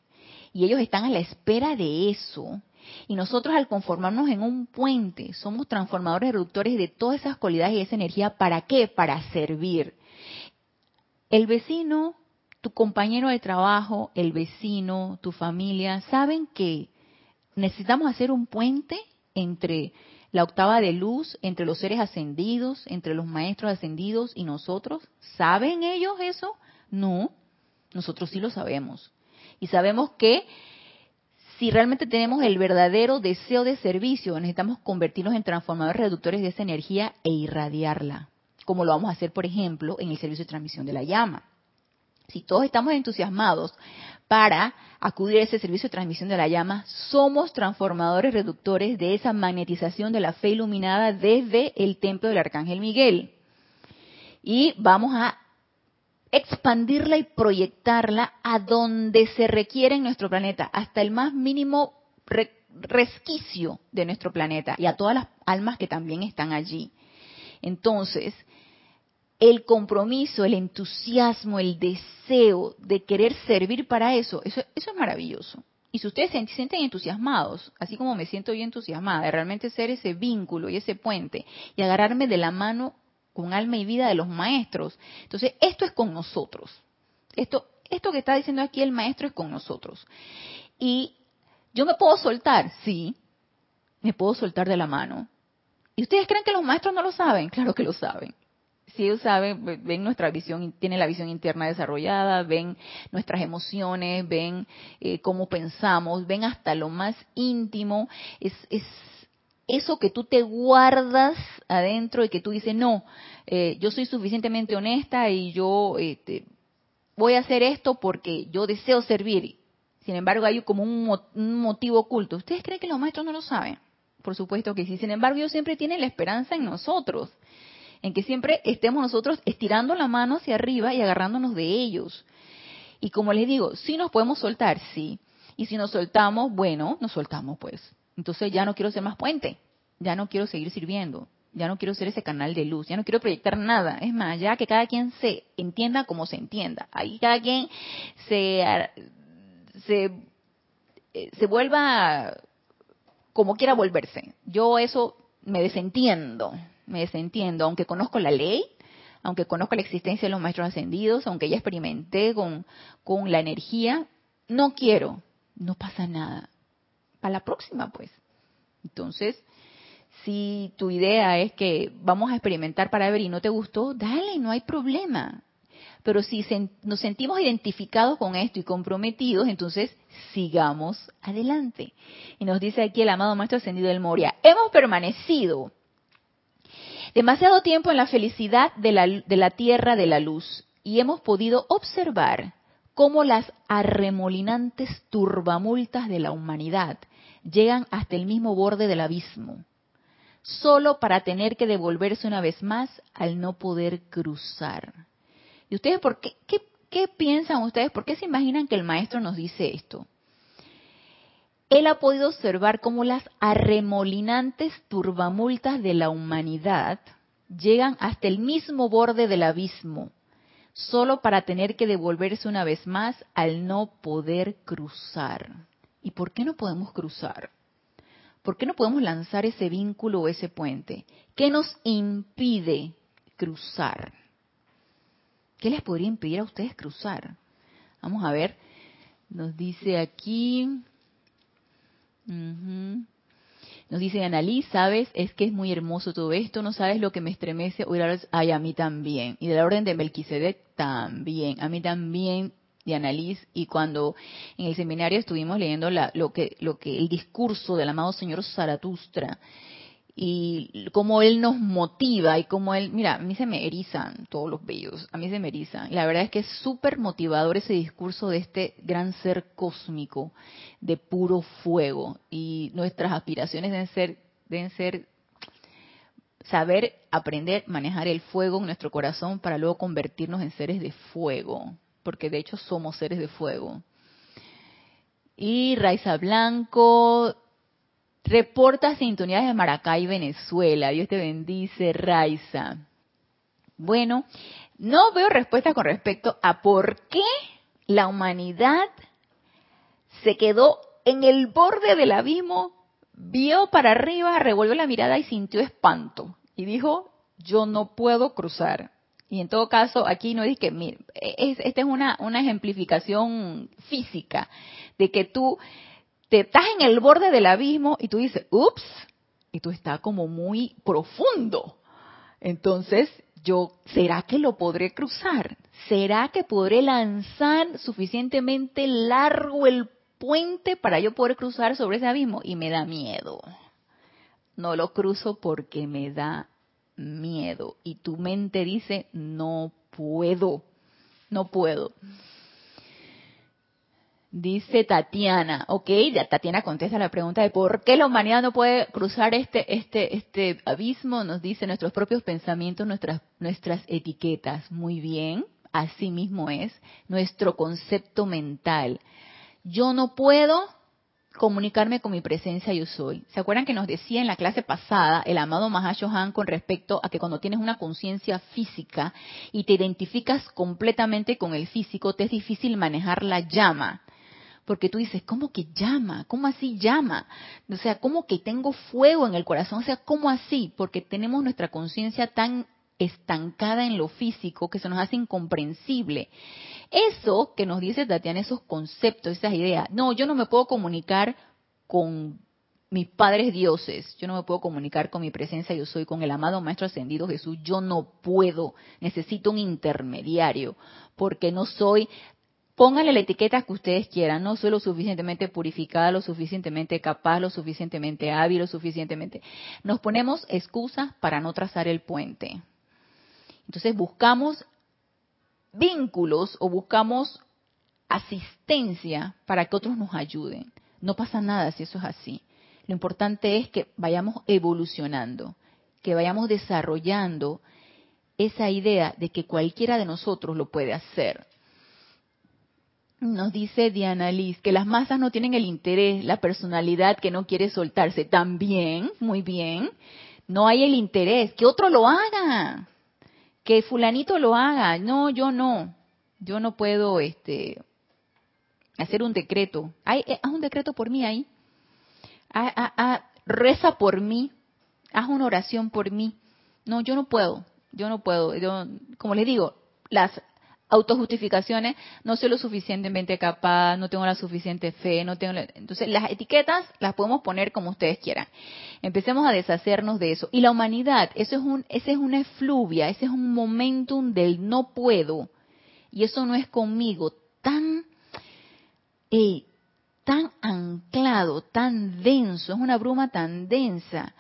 Speaker 1: Y ellos están a la espera de eso y nosotros al conformarnos en un puente, somos transformadores reductores de todas esas cualidades y esa energía. ¿Para qué? Para servir. El vecino, tu compañero de trabajo, el vecino, tu familia, saben que necesitamos hacer un puente entre la octava de luz, entre los seres ascendidos, entre los maestros ascendidos y nosotros. ¿Saben ellos eso? No, nosotros sí lo sabemos. Y sabemos que si realmente tenemos el verdadero deseo de servicio, necesitamos convertirnos en transformadores reductores de esa energía e irradiarla, como lo vamos a hacer, por ejemplo, en el servicio de transmisión de la llama. Si todos estamos entusiasmados para acudir a ese servicio de transmisión de la llama, somos transformadores reductores de esa magnetización de la fe iluminada desde el templo del Arcángel Miguel. Y vamos a expandirla y proyectarla a donde se requiere en nuestro planeta, hasta el más mínimo resquicio de nuestro planeta y a todas las almas que también están allí. Entonces, el compromiso, el entusiasmo, el deseo de querer servir para eso, eso, eso es maravilloso. Y si ustedes se sienten entusiasmados, así como me siento yo entusiasmada, de realmente ser ese vínculo y ese puente y agarrarme de la mano con alma y vida de los maestros. Entonces, esto es con nosotros. Esto, esto que está diciendo aquí el maestro es con nosotros. Y yo me puedo soltar, sí, me puedo soltar de la mano. ¿Y ustedes creen que los maestros no lo saben? Claro que lo saben. Si ellos saben, ven nuestra visión, tienen la visión interna desarrollada, ven nuestras emociones, ven eh, cómo pensamos, ven hasta lo más íntimo. Es, es eso que tú te guardas adentro y que tú dices, no, eh, yo soy suficientemente honesta y yo este, voy a hacer esto porque yo deseo servir. Sin embargo, hay como un, un, motivo oculto. ¿Ustedes creen que los maestros no lo saben? Por supuesto que sí. Sin embargo, ellos siempre tienen la esperanza en nosotros, en que siempre estemos nosotros estirando la mano hacia arriba y agarrándonos de ellos. Y como les digo, si nos podemos soltar, sí. Y si nos soltamos, bueno, nos soltamos pues. Entonces ya no quiero ser más puente, ya no quiero seguir sirviendo, ya no quiero ser ese canal de luz, ya no quiero proyectar nada. Es más, ya que cada quien se entienda como se entienda. Ahí cada quien se, se, eh, se vuelva como quiera volverse. Yo eso me desentiendo, me desentiendo, aunque conozco la ley, aunque conozco la existencia de los maestros ascendidos, aunque ya experimenté con, con la energía, no quiero, no pasa nada para la próxima, pues. Entonces, si tu idea es que vamos a experimentar para ver y no te gustó, dale, no hay problema. Pero si nos sentimos identificados con esto y comprometidos, entonces sigamos adelante. Y nos dice aquí el amado Maestro Ascendido del Moria, hemos permanecido demasiado tiempo en la felicidad de la, de la tierra de la luz y hemos podido observar cómo las arremolinantes turbamultas de la humanidad llegan hasta el mismo borde del abismo, solo para tener que devolverse una vez más al no poder cruzar. ¿Y ustedes por qué, qué, piensan ustedes? ¿Por qué se imaginan que el maestro nos dice esto? Él ha podido observar cómo las arremolinantes turbamultas de la humanidad llegan hasta el mismo borde del abismo, solo para tener que devolverse una vez más al no poder cruzar. ¿Y por qué no podemos cruzar? ¿Por qué no podemos lanzar ese vínculo o ese puente? ¿Qué nos impide cruzar? ¿Qué les podría impedir a ustedes cruzar? Vamos a ver, nos dice aquí, nos dice Annalí, sabes, es que es muy hermoso todo esto, no sabes lo que me estremece ay, a mí también. Y de la orden de Melquisedec también, a mí también de Annalise y cuando en el seminario estuvimos leyendo lo que lo que el discurso del amado señor Zaratustra y cómo él nos motiva y cómo él, mira, a mí se me erizan todos los bellos, a mí se me erizan. La verdad es que es súper motivador ese discurso de este gran ser cósmico de puro fuego y nuestras aspiraciones deben ser, deben ser saber aprender, manejar el fuego en nuestro corazón para luego convertirnos en seres de fuego, porque de hecho somos seres de fuego. Y Raiza Blanco, Reporta sintonías de Maracay, Venezuela. Dios te bendice, Raiza. Bueno, no veo respuesta con respecto a por qué la humanidad se quedó en el borde del abismo, vio para arriba, revolvió la mirada y sintió espanto. Y dijo, yo no puedo cruzar. Y en todo caso, aquí no es que, mire, esta es una, una ejemplificación física de que tú te estás en el borde del abismo y tú dices, ups, y tú estás como muy profundo. Entonces, yo, ¿será que lo podré cruzar? ¿Será que podré lanzar suficientemente largo el puente para yo poder cruzar sobre ese abismo? Y me da miedo. No lo cruzo porque me da miedo. Y tu mente dice, no puedo, no puedo. Dice Tatiana, ok, Tatiana contesta la pregunta de por qué la humanidad no puede cruzar este, este, este abismo, nos dice nuestros propios pensamientos, nuestras, nuestras etiquetas. Muy bien, así mismo es, nuestro concepto mental. Yo no puedo comunicarme con mi presencia yo soy. ¿Se acuerdan que nos decía en la clase pasada el amado Mahashohan con respecto a que cuando tienes una conciencia física y te identificas completamente con el físico, te es difícil manejar la llama? porque tú dices, ¿cómo que llama? ¿Cómo así llama? O sea, ¿cómo que tengo fuego en el corazón? O sea, ¿cómo así? Porque tenemos nuestra conciencia tan estancada en lo físico que se nos hace incomprensible. Eso que nos dice Tatiana, esos conceptos, esas ideas, no, yo no me puedo comunicar con mis padres dioses, yo no me puedo comunicar con mi presencia, yo soy con el amado Maestro Ascendido Jesús, yo no puedo, necesito un intermediario, porque no soy Pónganle la etiqueta que ustedes quieran, no soy lo suficientemente purificada, lo suficientemente capaz, lo suficientemente hábil, lo suficientemente... Nos ponemos excusas para no trazar el puente. Entonces buscamos vínculos o buscamos asistencia para que otros nos ayuden. No pasa nada si eso es así. Lo importante es que vayamos evolucionando, que vayamos desarrollando esa idea de que cualquiera de nosotros lo puede hacer. Nos dice Diana Liz que las masas no tienen el interés, la personalidad que no quiere soltarse. También, muy bien. No hay el interés. Que otro lo haga. Que fulanito lo haga. No, yo no. Yo no puedo este, hacer un decreto. Eh, haz un decreto por mí ahí. reza por mí. Haz una oración por mí. No, yo no puedo. Yo no puedo. Yo, como les digo, las autojustificaciones, no soy lo suficientemente capaz, no tengo la suficiente fe, no tengo entonces las etiquetas las podemos poner como ustedes quieran. Empecemos a deshacernos de eso. Y la humanidad, eso es un ese es una efluvia, ese es un momentum del no puedo y eso no es conmigo, tan, eh, tan anclado, tan denso, es una bruma tan densa,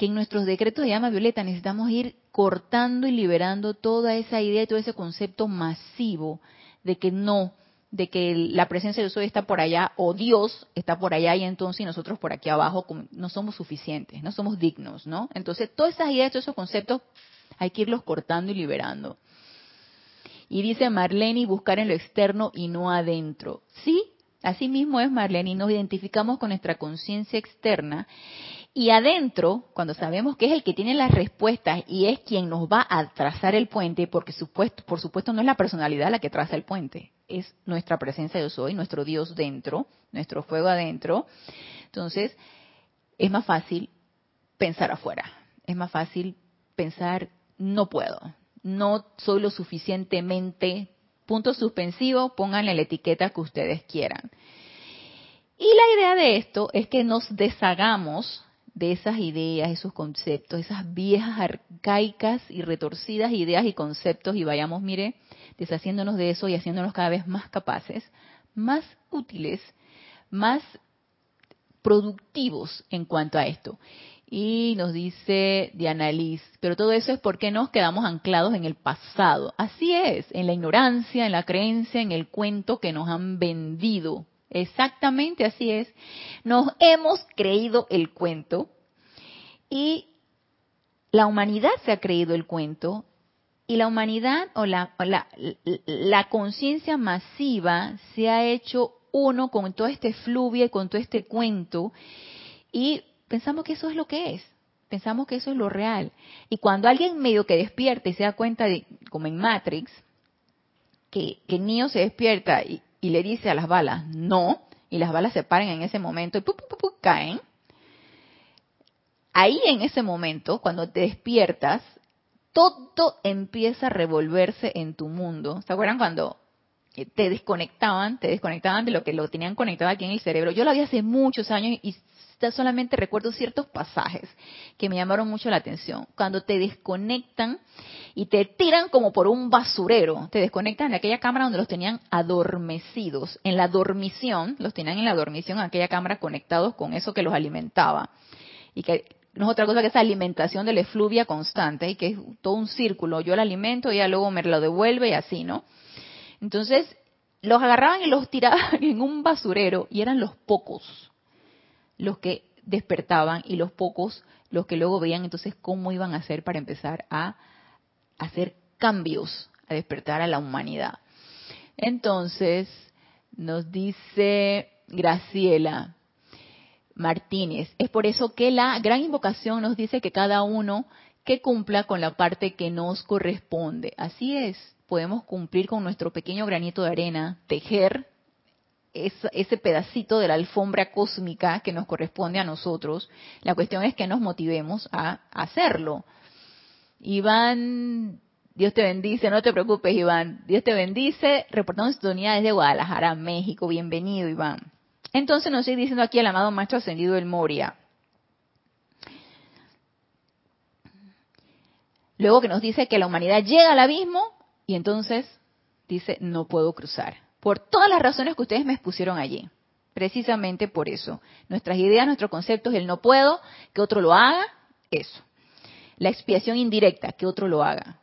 Speaker 1: que en nuestros decretos de llama violeta necesitamos ir cortando y liberando toda esa idea y todo ese concepto masivo de que no, de que la presencia de Dios está por allá o Dios está por allá y entonces nosotros por aquí abajo no somos suficientes, no somos dignos, ¿no? Entonces todas esas ideas, todos esos conceptos hay que irlos cortando y liberando. Y dice Marlene, buscar en lo externo y no adentro. Sí, así mismo es Marlene, y nos identificamos con nuestra conciencia externa y adentro, cuando sabemos que es el que tiene las respuestas y es quien nos va a trazar el puente, porque supuesto, por supuesto no es la personalidad la que traza el puente, es nuestra presencia yo soy, nuestro Dios dentro, nuestro fuego adentro. Entonces, es más fácil pensar afuera, es más fácil pensar no puedo, no soy lo suficientemente, punto suspensivo, pónganle la etiqueta que ustedes quieran. Y la idea de esto es que nos deshagamos de esas ideas, esos conceptos, esas viejas arcaicas y retorcidas ideas y conceptos y vayamos, mire, deshaciéndonos de eso y haciéndonos cada vez más capaces, más útiles, más productivos en cuanto a esto. Y nos dice Diana Liz, pero todo eso es porque nos quedamos anclados en el pasado. Así es, en la ignorancia, en la creencia, en el cuento que nos han vendido Exactamente así es. Nos hemos creído el cuento y la humanidad se ha creído el cuento y la humanidad o la, la, conciencia masiva se ha hecho uno con todo este fluvio y con todo este cuento y pensamos que eso es lo que es. Pensamos que eso es lo real. Y cuando alguien medio que despierta y se da cuenta de, como en Matrix, que, que el se despierta y, y le dice a las balas no, y las balas se paran en ese momento y caen, ahí en ese momento, cuando te despiertas, todo empieza a revolverse en tu mundo. ¿Se acuerdan cuando te desconectaban, te desconectaban de lo que lo tenían conectado aquí en el cerebro? Yo lo había hace muchos años y solamente recuerdo ciertos pasajes que me llamaron mucho la atención. Cuando te desconectan y te tiran como por un basurero, te desconectan de aquella cámara donde los tenían adormecidos. En la dormición, los tenían en la dormición, en aquella cámara conectados con eso que los alimentaba. Y que no es otra cosa que esa alimentación de la efluvia constante, y que es todo un círculo. Yo el alimento, ella luego me lo devuelve y así, ¿no? Entonces, los agarraban y los tiraban en un basurero y eran los pocos los que despertaban y los pocos los que luego veían entonces cómo iban a hacer para empezar a hacer cambios, a despertar a la humanidad. Entonces, nos dice Graciela Martínez, es por eso que la gran invocación nos dice que cada uno que cumpla con la parte que nos corresponde. Así es, podemos cumplir con nuestro pequeño granito de arena, tejer ese pedacito de la alfombra cósmica que nos corresponde a nosotros. La cuestión es que nos motivemos a hacerlo. Iván, Dios te bendice, no te preocupes Iván, Dios te bendice, reportando sintonía desde Guadalajara, México, bienvenido Iván. Entonces nos sigue diciendo aquí el amado Maestro Ascendido del Moria. Luego que nos dice que la humanidad llega al abismo y entonces dice, no puedo cruzar por todas las razones que ustedes me expusieron allí. Precisamente por eso. Nuestras ideas, nuestros conceptos, el no puedo, que otro lo haga, eso. La expiación indirecta, que otro lo haga.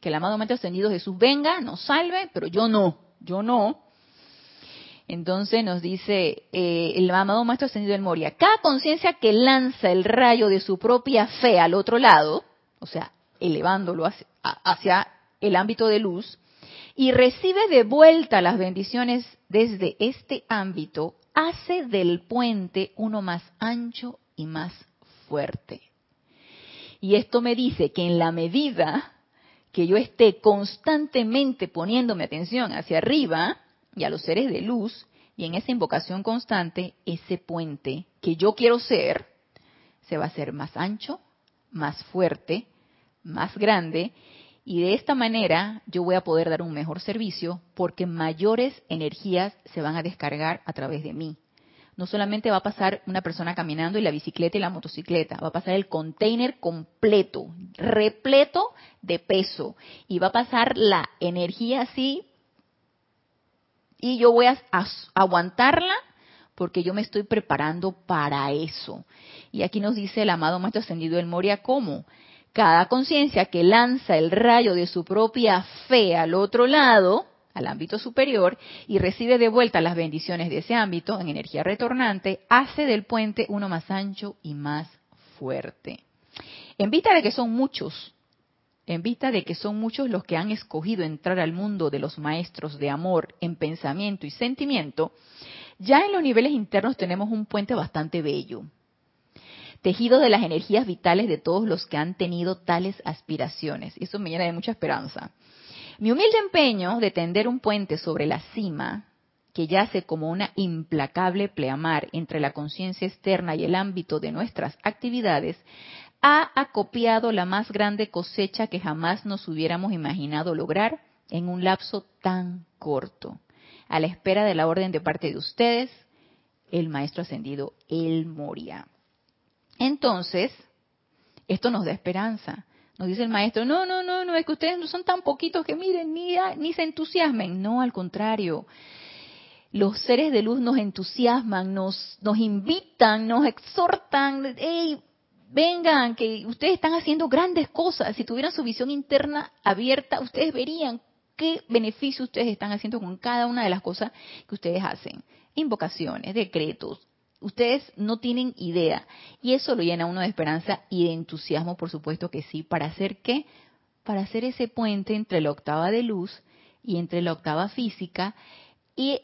Speaker 1: Que el amado Maestro Ascendido Jesús venga, nos salve, pero yo no, yo no. Entonces nos dice eh, el amado Maestro Ascendido del Moria, cada conciencia que lanza el rayo de su propia fe al otro lado, o sea, elevándolo hacia el ámbito de luz, y recibe de vuelta las bendiciones desde este ámbito, hace del puente uno más ancho y más fuerte. Y esto me dice que en la medida que yo esté constantemente poniéndome atención hacia arriba y a los seres de luz, y en esa invocación constante, ese puente que yo quiero ser, se va a hacer más ancho, más fuerte, más grande, y de esta manera yo voy a poder dar un mejor servicio porque mayores energías se van a descargar a través de mí. No solamente va a pasar una persona caminando y la bicicleta y la motocicleta, va a pasar el container completo, repleto de peso. Y va a pasar la energía así Y yo voy a, aguantarla porque yo me estoy preparando para eso. Y aquí nos dice el amado Maestro Ascendido del Moria cómo cada conciencia que lanza el rayo de su propia fe al otro lado, al ámbito superior, y recibe de vuelta las bendiciones de ese ámbito en energía retornante, hace del puente uno más ancho y más fuerte. En vista de que son muchos, en vista de que son muchos los que han escogido entrar al mundo de los maestros de amor en pensamiento y sentimiento, ya en los niveles internos tenemos un puente bastante bello, tejido de las energías vitales de todos los que han tenido tales aspiraciones. Y eso me llena de mucha esperanza. Mi humilde empeño de tender un puente sobre la cima, que yace como una implacable pleamar entre la conciencia externa y el ámbito de nuestras actividades, ha acopiado la más grande cosecha que jamás nos hubiéramos imaginado lograr en un lapso tan corto, a la espera de la orden de parte de ustedes, el Maestro Ascendido, El Moria. Entonces, esto nos da esperanza. Nos dice el maestro, no, no, no, no, es que ustedes no son tan poquitos que miren, ni, ni se entusiasmen. No, al contrario. Los seres de luz nos entusiasman, nos, nos invitan, nos exhortan, hey, vengan, que ustedes están haciendo grandes cosas. Si tuvieran su visión interna abierta, ustedes verían qué beneficio ustedes están haciendo con cada una de las cosas que ustedes hacen. Invocaciones, decretos, Ustedes no tienen idea. Y eso lo llena uno de esperanza y de entusiasmo, por supuesto que sí. ¿Para hacer qué? Para hacer ese puente entre la octava de luz y entre la octava física y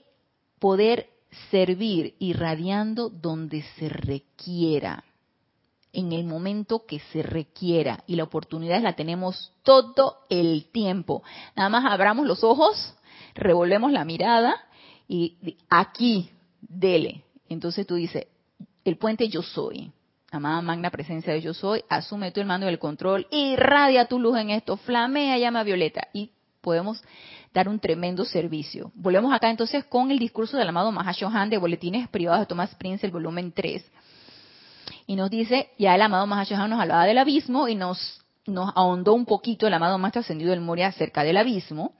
Speaker 1: poder servir irradiando donde se requiera, en el momento que se requiera. Y la oportunidad la tenemos todo el tiempo. Nada más abramos los ojos, revolvemos la mirada y aquí, dele, entonces tú dices, el puente yo soy, amada magna presencia de yo soy, asume tú el mando del control, irradia tu luz en esto, flamea llama violeta y podemos dar un tremendo servicio. Volvemos acá entonces con el discurso del amado Mahashohan de Boletines Privados de Thomas Prince, el volumen 3. Y nos dice, ya el amado Mahashohan nos hablaba del abismo y nos, nos ahondó un poquito el amado Maestro Ascendido del Moria acerca del abismo.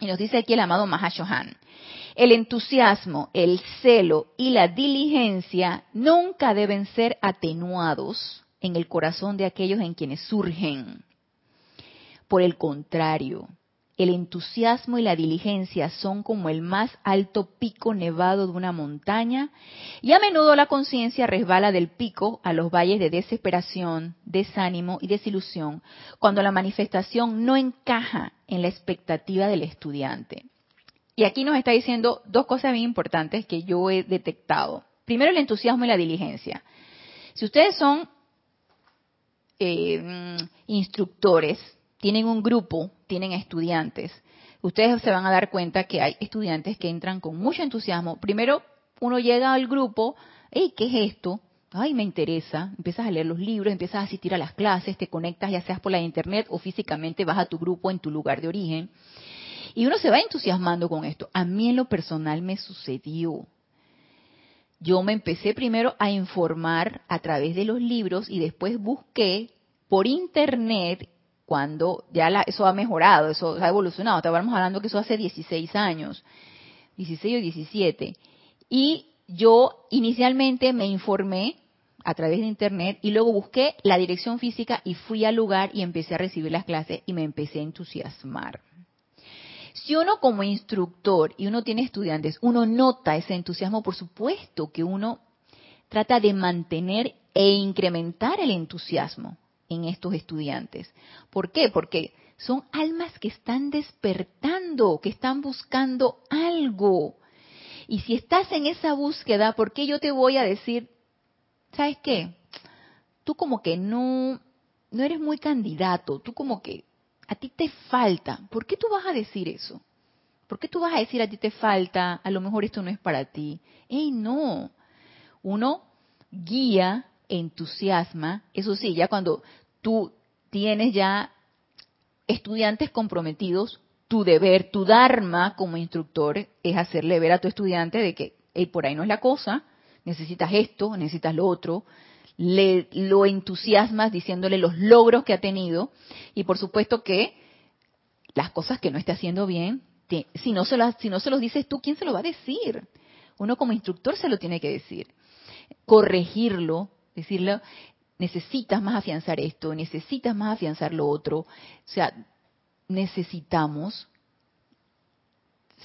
Speaker 1: Y nos dice aquí el amado Mahashohan. El entusiasmo, el celo y la diligencia nunca deben ser atenuados en el corazón de aquellos en quienes surgen. Por el contrario, el entusiasmo y la diligencia son como el más alto pico nevado de una montaña y a menudo la conciencia resbala del pico a los valles de desesperación, desánimo y desilusión cuando la manifestación no encaja en la expectativa del estudiante. Y aquí nos está diciendo dos cosas bien importantes que yo he detectado. Primero, el entusiasmo y la diligencia. Si ustedes son eh, instructores, tienen un grupo, tienen estudiantes, ustedes se van a dar cuenta que hay estudiantes que entran con mucho entusiasmo. Primero, uno llega al grupo, hey, ¿qué es esto? Ay, me interesa. Empiezas a leer los libros, empiezas a asistir a las clases, te conectas ya seas por la internet o físicamente vas a tu grupo en tu lugar de origen. Y uno se va entusiasmando con esto. A mí en lo personal me sucedió. Yo me empecé primero a informar a través de los libros y después busqué por internet cuando ya eso ha mejorado, eso ha evolucionado. Estábamos hablando que eso hace 16 años, 16 o 17. Y yo inicialmente me informé a través de internet y luego busqué la dirección física y fui al lugar y empecé a recibir las clases y me empecé a entusiasmar. Si uno como instructor y uno tiene estudiantes, uno nota ese entusiasmo, por supuesto que uno trata de mantener e incrementar el entusiasmo en estos estudiantes. ¿Por qué? Porque son almas que están despertando, que están buscando algo. Y si estás en esa búsqueda, ¿por qué yo te voy a decir, ¿sabes qué? Tú como que no, no eres muy candidato, tú como que a ti te falta. ¿Por qué tú vas a decir eso? ¿Por qué tú vas a decir a ti te falta? A lo mejor esto no es para ti. ¡Ey, no! Uno guía, entusiasma. Eso sí, ya cuando tú tienes ya estudiantes comprometidos, tu deber, tu dharma como instructor es hacerle ver a tu estudiante de que por ahí no es la cosa, necesitas esto, necesitas lo otro, le, lo entusiasmas diciéndole los logros que ha tenido y por supuesto que las cosas que no esté haciendo bien, si, no se lo, si no se los dices tú, ¿quién se lo va a decir? Uno como instructor se lo tiene que decir. Corregirlo, decirle, necesitas más afianzar esto, necesitas más afianzar lo otro. O sea, necesitamos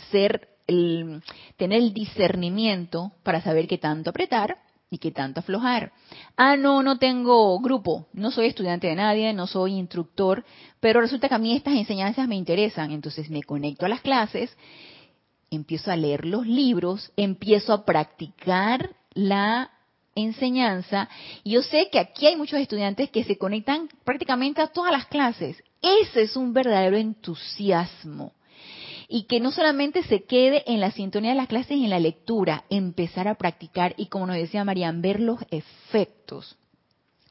Speaker 1: ser el, tener el discernimiento para saber qué tanto apretar y qué tanto aflojar. Ah, no, no tengo grupo, no soy estudiante de nadie, no soy instructor, pero resulta que a mí estas enseñanzas me interesan, entonces me conecto a las clases, empiezo a leer los libros, empiezo a practicar la enseñanza y yo sé que aquí hay muchos estudiantes que se conectan prácticamente a todas las clases. Ese es un verdadero entusiasmo y que no solamente se quede en la sintonía de las clases y en la lectura, empezar a practicar y como nos decía Marian, ver los efectos.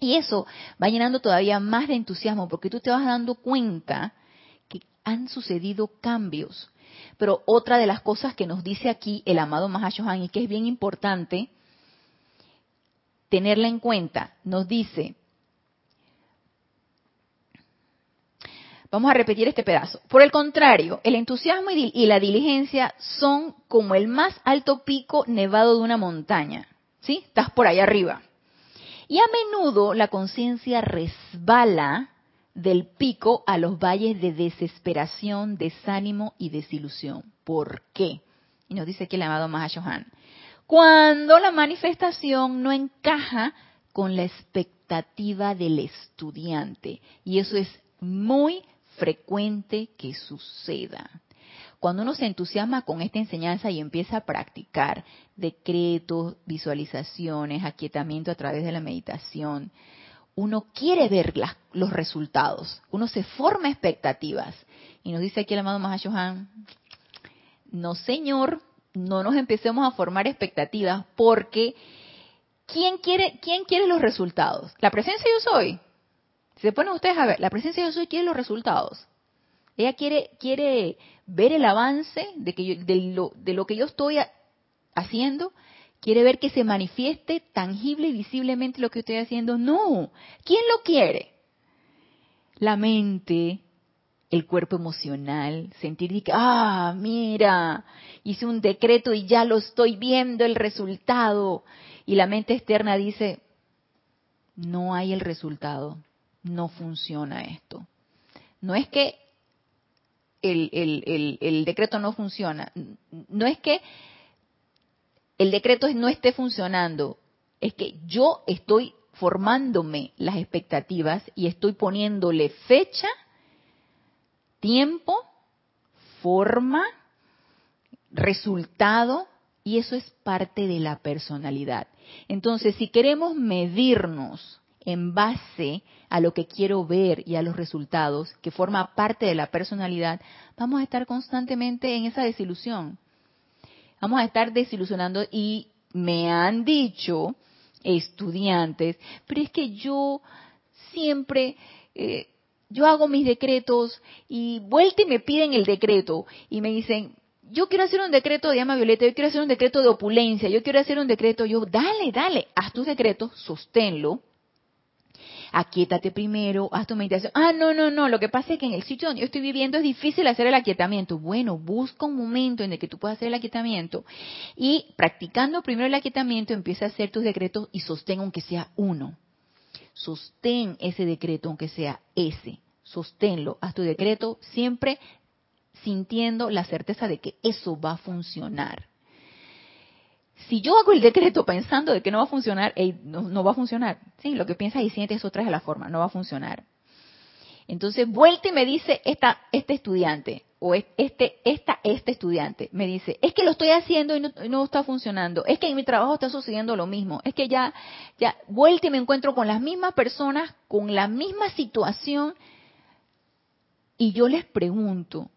Speaker 1: Y eso va llenando todavía más de entusiasmo porque tú te vas dando cuenta que han sucedido cambios. Pero otra de las cosas que nos dice aquí el amado Mahashohan y que es bien importante tenerla en cuenta, nos dice, Vamos a repetir este pedazo. Por el contrario, el entusiasmo y la diligencia son como el más alto pico nevado de una montaña. ¿Sí? Estás por ahí arriba. Y a menudo la conciencia resbala del pico a los valles de desesperación, desánimo y desilusión. ¿Por qué? Y nos dice aquí el amado Mahashohan. Cuando la manifestación no encaja con la expectativa del estudiante. Y eso es muy frecuente que suceda. Cuando uno se entusiasma con esta enseñanza y empieza a practicar decretos, visualizaciones, aquietamiento a través de la meditación, uno quiere ver los resultados, uno se forma expectativas. Y nos dice aquí el amado Mahashohan, no señor, no nos empecemos a formar expectativas porque ¿quién quiere, quién quiere los resultados? ¿La presencia yo soy? Se ponen ustedes a ver, la presencia de Dios quiere los resultados. Ella quiere, quiere ver el avance de, que de, lo, de lo que yo estoy haciendo, quiere ver que se manifieste tangible y visiblemente lo que estoy haciendo. No, ¿quién lo quiere? La mente, el cuerpo emocional, sentir que, ah, mira, hice un decreto y ya lo estoy viendo el resultado. Y la mente externa dice, no hay el resultado no funciona esto. No es que el, decreto no funciona, no es que el decreto no esté funcionando, es que yo estoy formándome las expectativas y estoy poniéndole fecha, tiempo, forma, resultado, y eso es parte de la personalidad. Entonces, si queremos medirnos en base a lo que quiero ver y a los resultados, que forma parte de la personalidad, vamos a estar constantemente en esa desilusión. Vamos a estar desilusionando y me han dicho estudiantes, pero es que yo siempre, eh, yo hago mis decretos y vuelta y me piden el decreto y me dicen, yo quiero hacer un decreto de llama violeta, yo quiero hacer un decreto de opulencia, yo quiero hacer un decreto, yo, dale, dale, haz tus decretos, sosténlo, aquietate primero, haz tu meditación. Ah, no, no, no, lo que pasa es que en el sitio donde yo estoy viviendo es difícil hacer el aquietamiento. Bueno, busca un momento en el que tú puedas hacer el aquietamiento y practicando primero el aquietamiento empieza a hacer tus decretos y sostén aunque sea uno. Sostén ese decreto aunque sea ese. Sosténlo, haz tu decreto siempre sintiendo la certeza de que eso va a funcionar si yo hago el decreto pensando de que no va a funcionar, no, va a funcionar. Sí, lo que piensas y sientes eso trae a la forma, no va a funcionar. Entonces, vuelta y me dice esta, este estudiante, o este, esta, este estudiante, me dice, es que lo estoy haciendo y no, no, está funcionando, es que en mi trabajo está sucediendo lo mismo, es que ya, ya, vuelta y me encuentro con las mismas personas, con la misma situación, y yo les pregunto,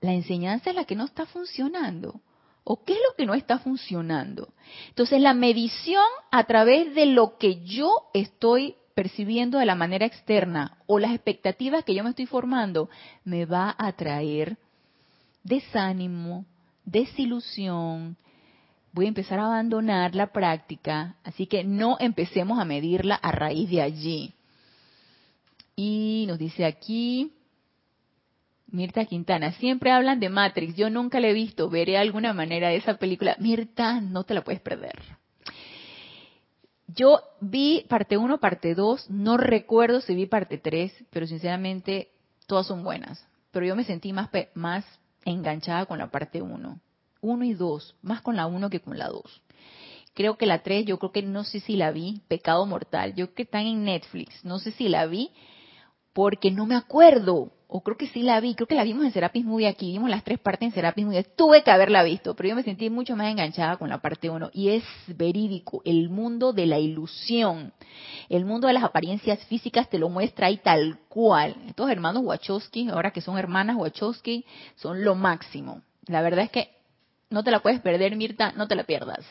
Speaker 1: ¿la enseñanza es la que no está funcionando? ¿O qué es lo que no está funcionando? Entonces, la medición a través de lo que yo estoy percibiendo de la manera externa o las expectativas que yo me estoy formando me va a traer desánimo, desilusión. Voy a empezar a abandonar la práctica, así que no empecemos a medirla a raíz de allí. Y nos dice aquí, Mirta Quintana, siempre hablan de Matrix, yo nunca la he visto, veré alguna manera de esa película. Mirta, no te la puedes perder. Yo vi parte 1, parte 2, no recuerdo si vi parte 3, pero sinceramente todas son buenas. Pero yo me sentí más, más enganchada con la parte 1. 1 y 2, más con la 1 que con la 2. Creo que la 3, yo creo que no sé si la vi, Pecado Mortal, yo creo que están en Netflix, no sé si la vi, porque no me acuerdo, o creo que sí la vi, creo que la vimos en Serapis Movie aquí, vimos las tres partes en Serapis Movie, tuve que haberla visto, pero yo me sentí mucho más enganchada con la parte 1 y es verídico, el mundo de la ilusión, el mundo de las apariencias físicas te lo muestra ahí tal cual. Estos hermanos Wachowski, ahora que son hermanas Wachowski, son lo máximo. La verdad es que no te la puedes perder, Mirta, no te la pierdas.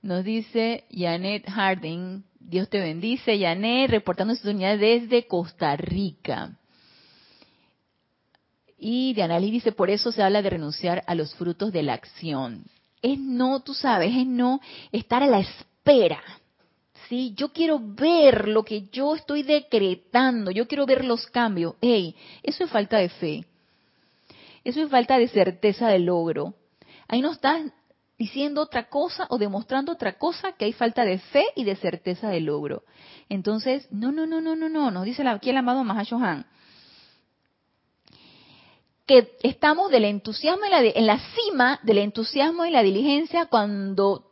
Speaker 1: Nos dice Janet Harding, Dios te bendice, Janet, reportando su unidad desde Costa Rica. Y Diana Lee dice, por eso se habla de renunciar a los frutos de la acción. Es no, tú sabes, es no estar a la espera. ¿sí? Yo quiero ver lo que yo estoy decretando, yo quiero ver los cambios. ¡Ey! Eso es falta de fe. Eso es falta de certeza de logro. Ahí no estás diciendo otra cosa o demostrando otra cosa que hay falta de fe y de certeza de logro. Entonces, no, no, no, no, no, no, nos dice aquí el amado Mahashohan que estamos del entusiasmo en la, en la cima del entusiasmo y la diligencia cuando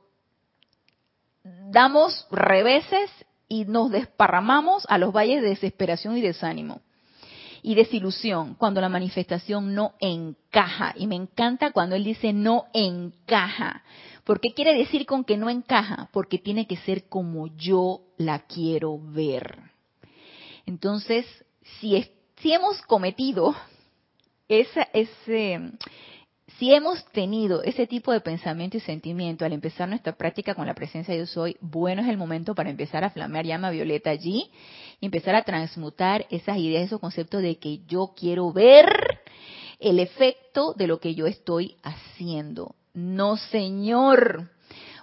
Speaker 1: damos reveses y nos desparramamos a los valles de desesperación y desánimo y desilusión cuando la manifestación no encaja. Y me encanta cuando él dice no encaja. ¿Por qué quiere decir con que no encaja? Porque tiene que ser como yo la quiero ver. Entonces, si, si hemos cometido esa, ese, si hemos tenido ese tipo de pensamiento y sentimiento al empezar nuestra práctica con la presencia de Dios hoy, bueno es el momento para empezar a flamear llama violeta allí y empezar a transmutar esas ideas, esos conceptos de que yo quiero ver el efecto de lo que yo estoy haciendo. No, señor,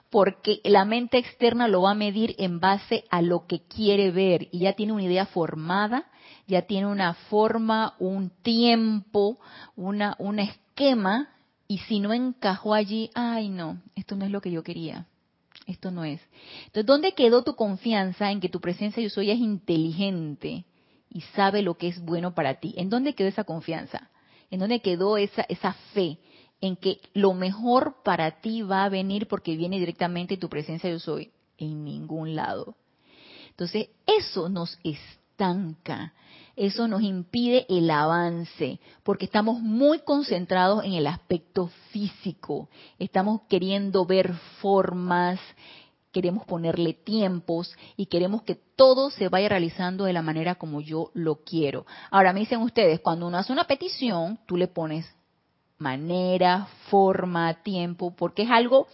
Speaker 1: porque la mente externa lo va a medir en base a lo que quiere ver y ya tiene una idea formada ya tiene una forma, un tiempo, una, un esquema, y si no encajó allí, ay no, esto no es lo que yo quería, esto no es. Entonces, ¿dónde quedó tu confianza en que tu presencia yo soy es inteligente y sabe lo que es bueno para ti? ¿En dónde quedó esa confianza? ¿En dónde quedó esa, esa fe? En que lo mejor para ti va a venir porque viene directamente tu presencia yo soy. En ningún lado. Entonces, eso nos estanca eso nos impide el avance, porque estamos muy concentrados en el aspecto físico, estamos queriendo ver formas, queremos ponerle tiempos y queremos que todo se vaya realizando de la manera como yo lo quiero. Ahora me dicen ustedes, cuando uno hace una petición, tú le pones manera, forma, tiempo, porque es algo,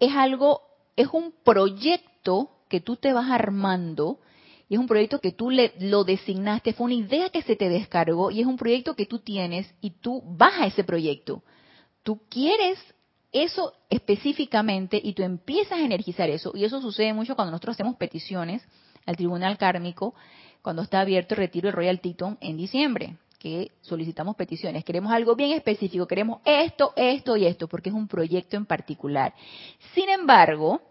Speaker 1: es algo, es un proyecto que tú te vas armando y es un proyecto que tú le, lo designaste, fue una idea que se te descargó y es un proyecto que tú tienes y tú vas a ese proyecto. Tú quieres eso específicamente y tú empiezas a energizar eso. Y eso sucede mucho cuando nosotros hacemos peticiones al tribunal kármico, cuando está abierto el retiro del Royal Teton en diciembre, que solicitamos peticiones. Queremos algo bien específico, queremos esto, esto y esto, porque es un proyecto en particular. Sin embargo,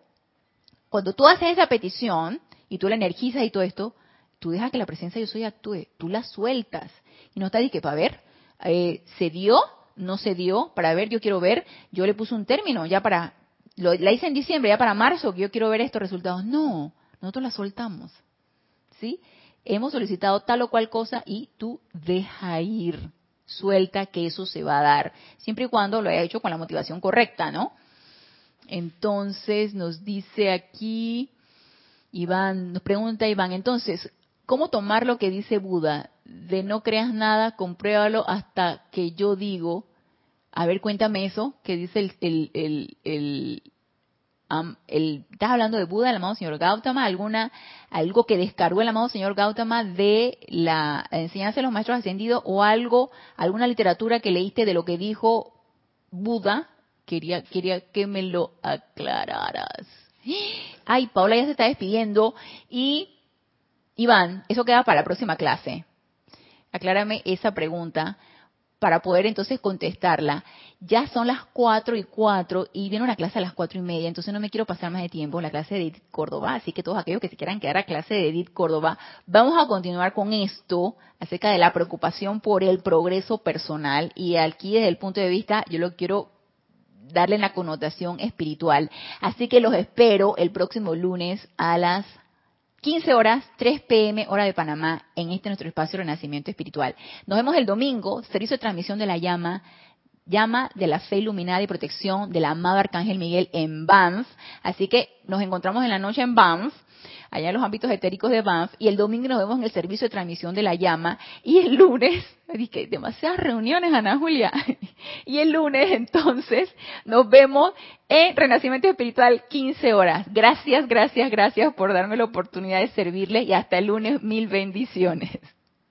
Speaker 1: cuando tú haces esa petición, y tú la energizas y todo esto, tú dejas que la presencia de yo soy actúe, tú la sueltas. Y no está de que para ver, eh, ¿se dio? ¿No se dio? Para ver, yo quiero ver, yo le puse un término ya para, la hice en diciembre, ya para marzo, que yo quiero ver estos resultados. No, nosotros la soltamos. ¿Sí? Hemos solicitado tal o cual cosa y tú deja ir, suelta que eso se va a dar, siempre y cuando lo haya hecho con la motivación correcta, ¿no? Entonces nos dice aquí, Iván, nos pregunta Iván, entonces, ¿cómo tomar lo que dice Buda? De no creas nada, compruébalo hasta que yo digo, a ver, cuéntame eso, que dice el, el, el, el, estás hablando de Buda, el amado señor Gautama, alguna, algo que descargó el amado señor Gautama de la enseñanza de los maestros ascendidos o algo, alguna literatura que leíste de lo que dijo Buda, quería, quería que me lo aclararas. Ay, Paula ya se está despidiendo. Y, Iván, eso queda para la próxima clase. aclárame esa pregunta para poder entonces contestarla. Ya son las cuatro y cuatro y viene una clase a las cuatro y media, entonces no me quiero pasar más de tiempo en la clase de Edith Córdoba, así que todos aquellos que se quieran quedar a clase de Edith Córdoba, vamos a continuar con esto acerca de la preocupación por el progreso personal y aquí desde el punto de vista, yo lo quiero darle la connotación espiritual. Así que los espero el próximo lunes a las 15 horas, 3 pm, hora de Panamá, en este nuestro espacio de Renacimiento Espiritual. Nos vemos el domingo, servicio de transmisión de la llama, llama de la fe iluminada y protección del amado Arcángel Miguel en Banff. Así que nos encontramos en la noche en Banff allá en los ámbitos etéricos de Banff, y el domingo nos vemos en el servicio de transmisión de la llama, y el lunes, dije, demasiadas reuniones, Ana Julia, y el lunes entonces nos vemos en Renacimiento Espiritual 15 horas. Gracias, gracias, gracias por darme la oportunidad de servirles y hasta el lunes mil bendiciones.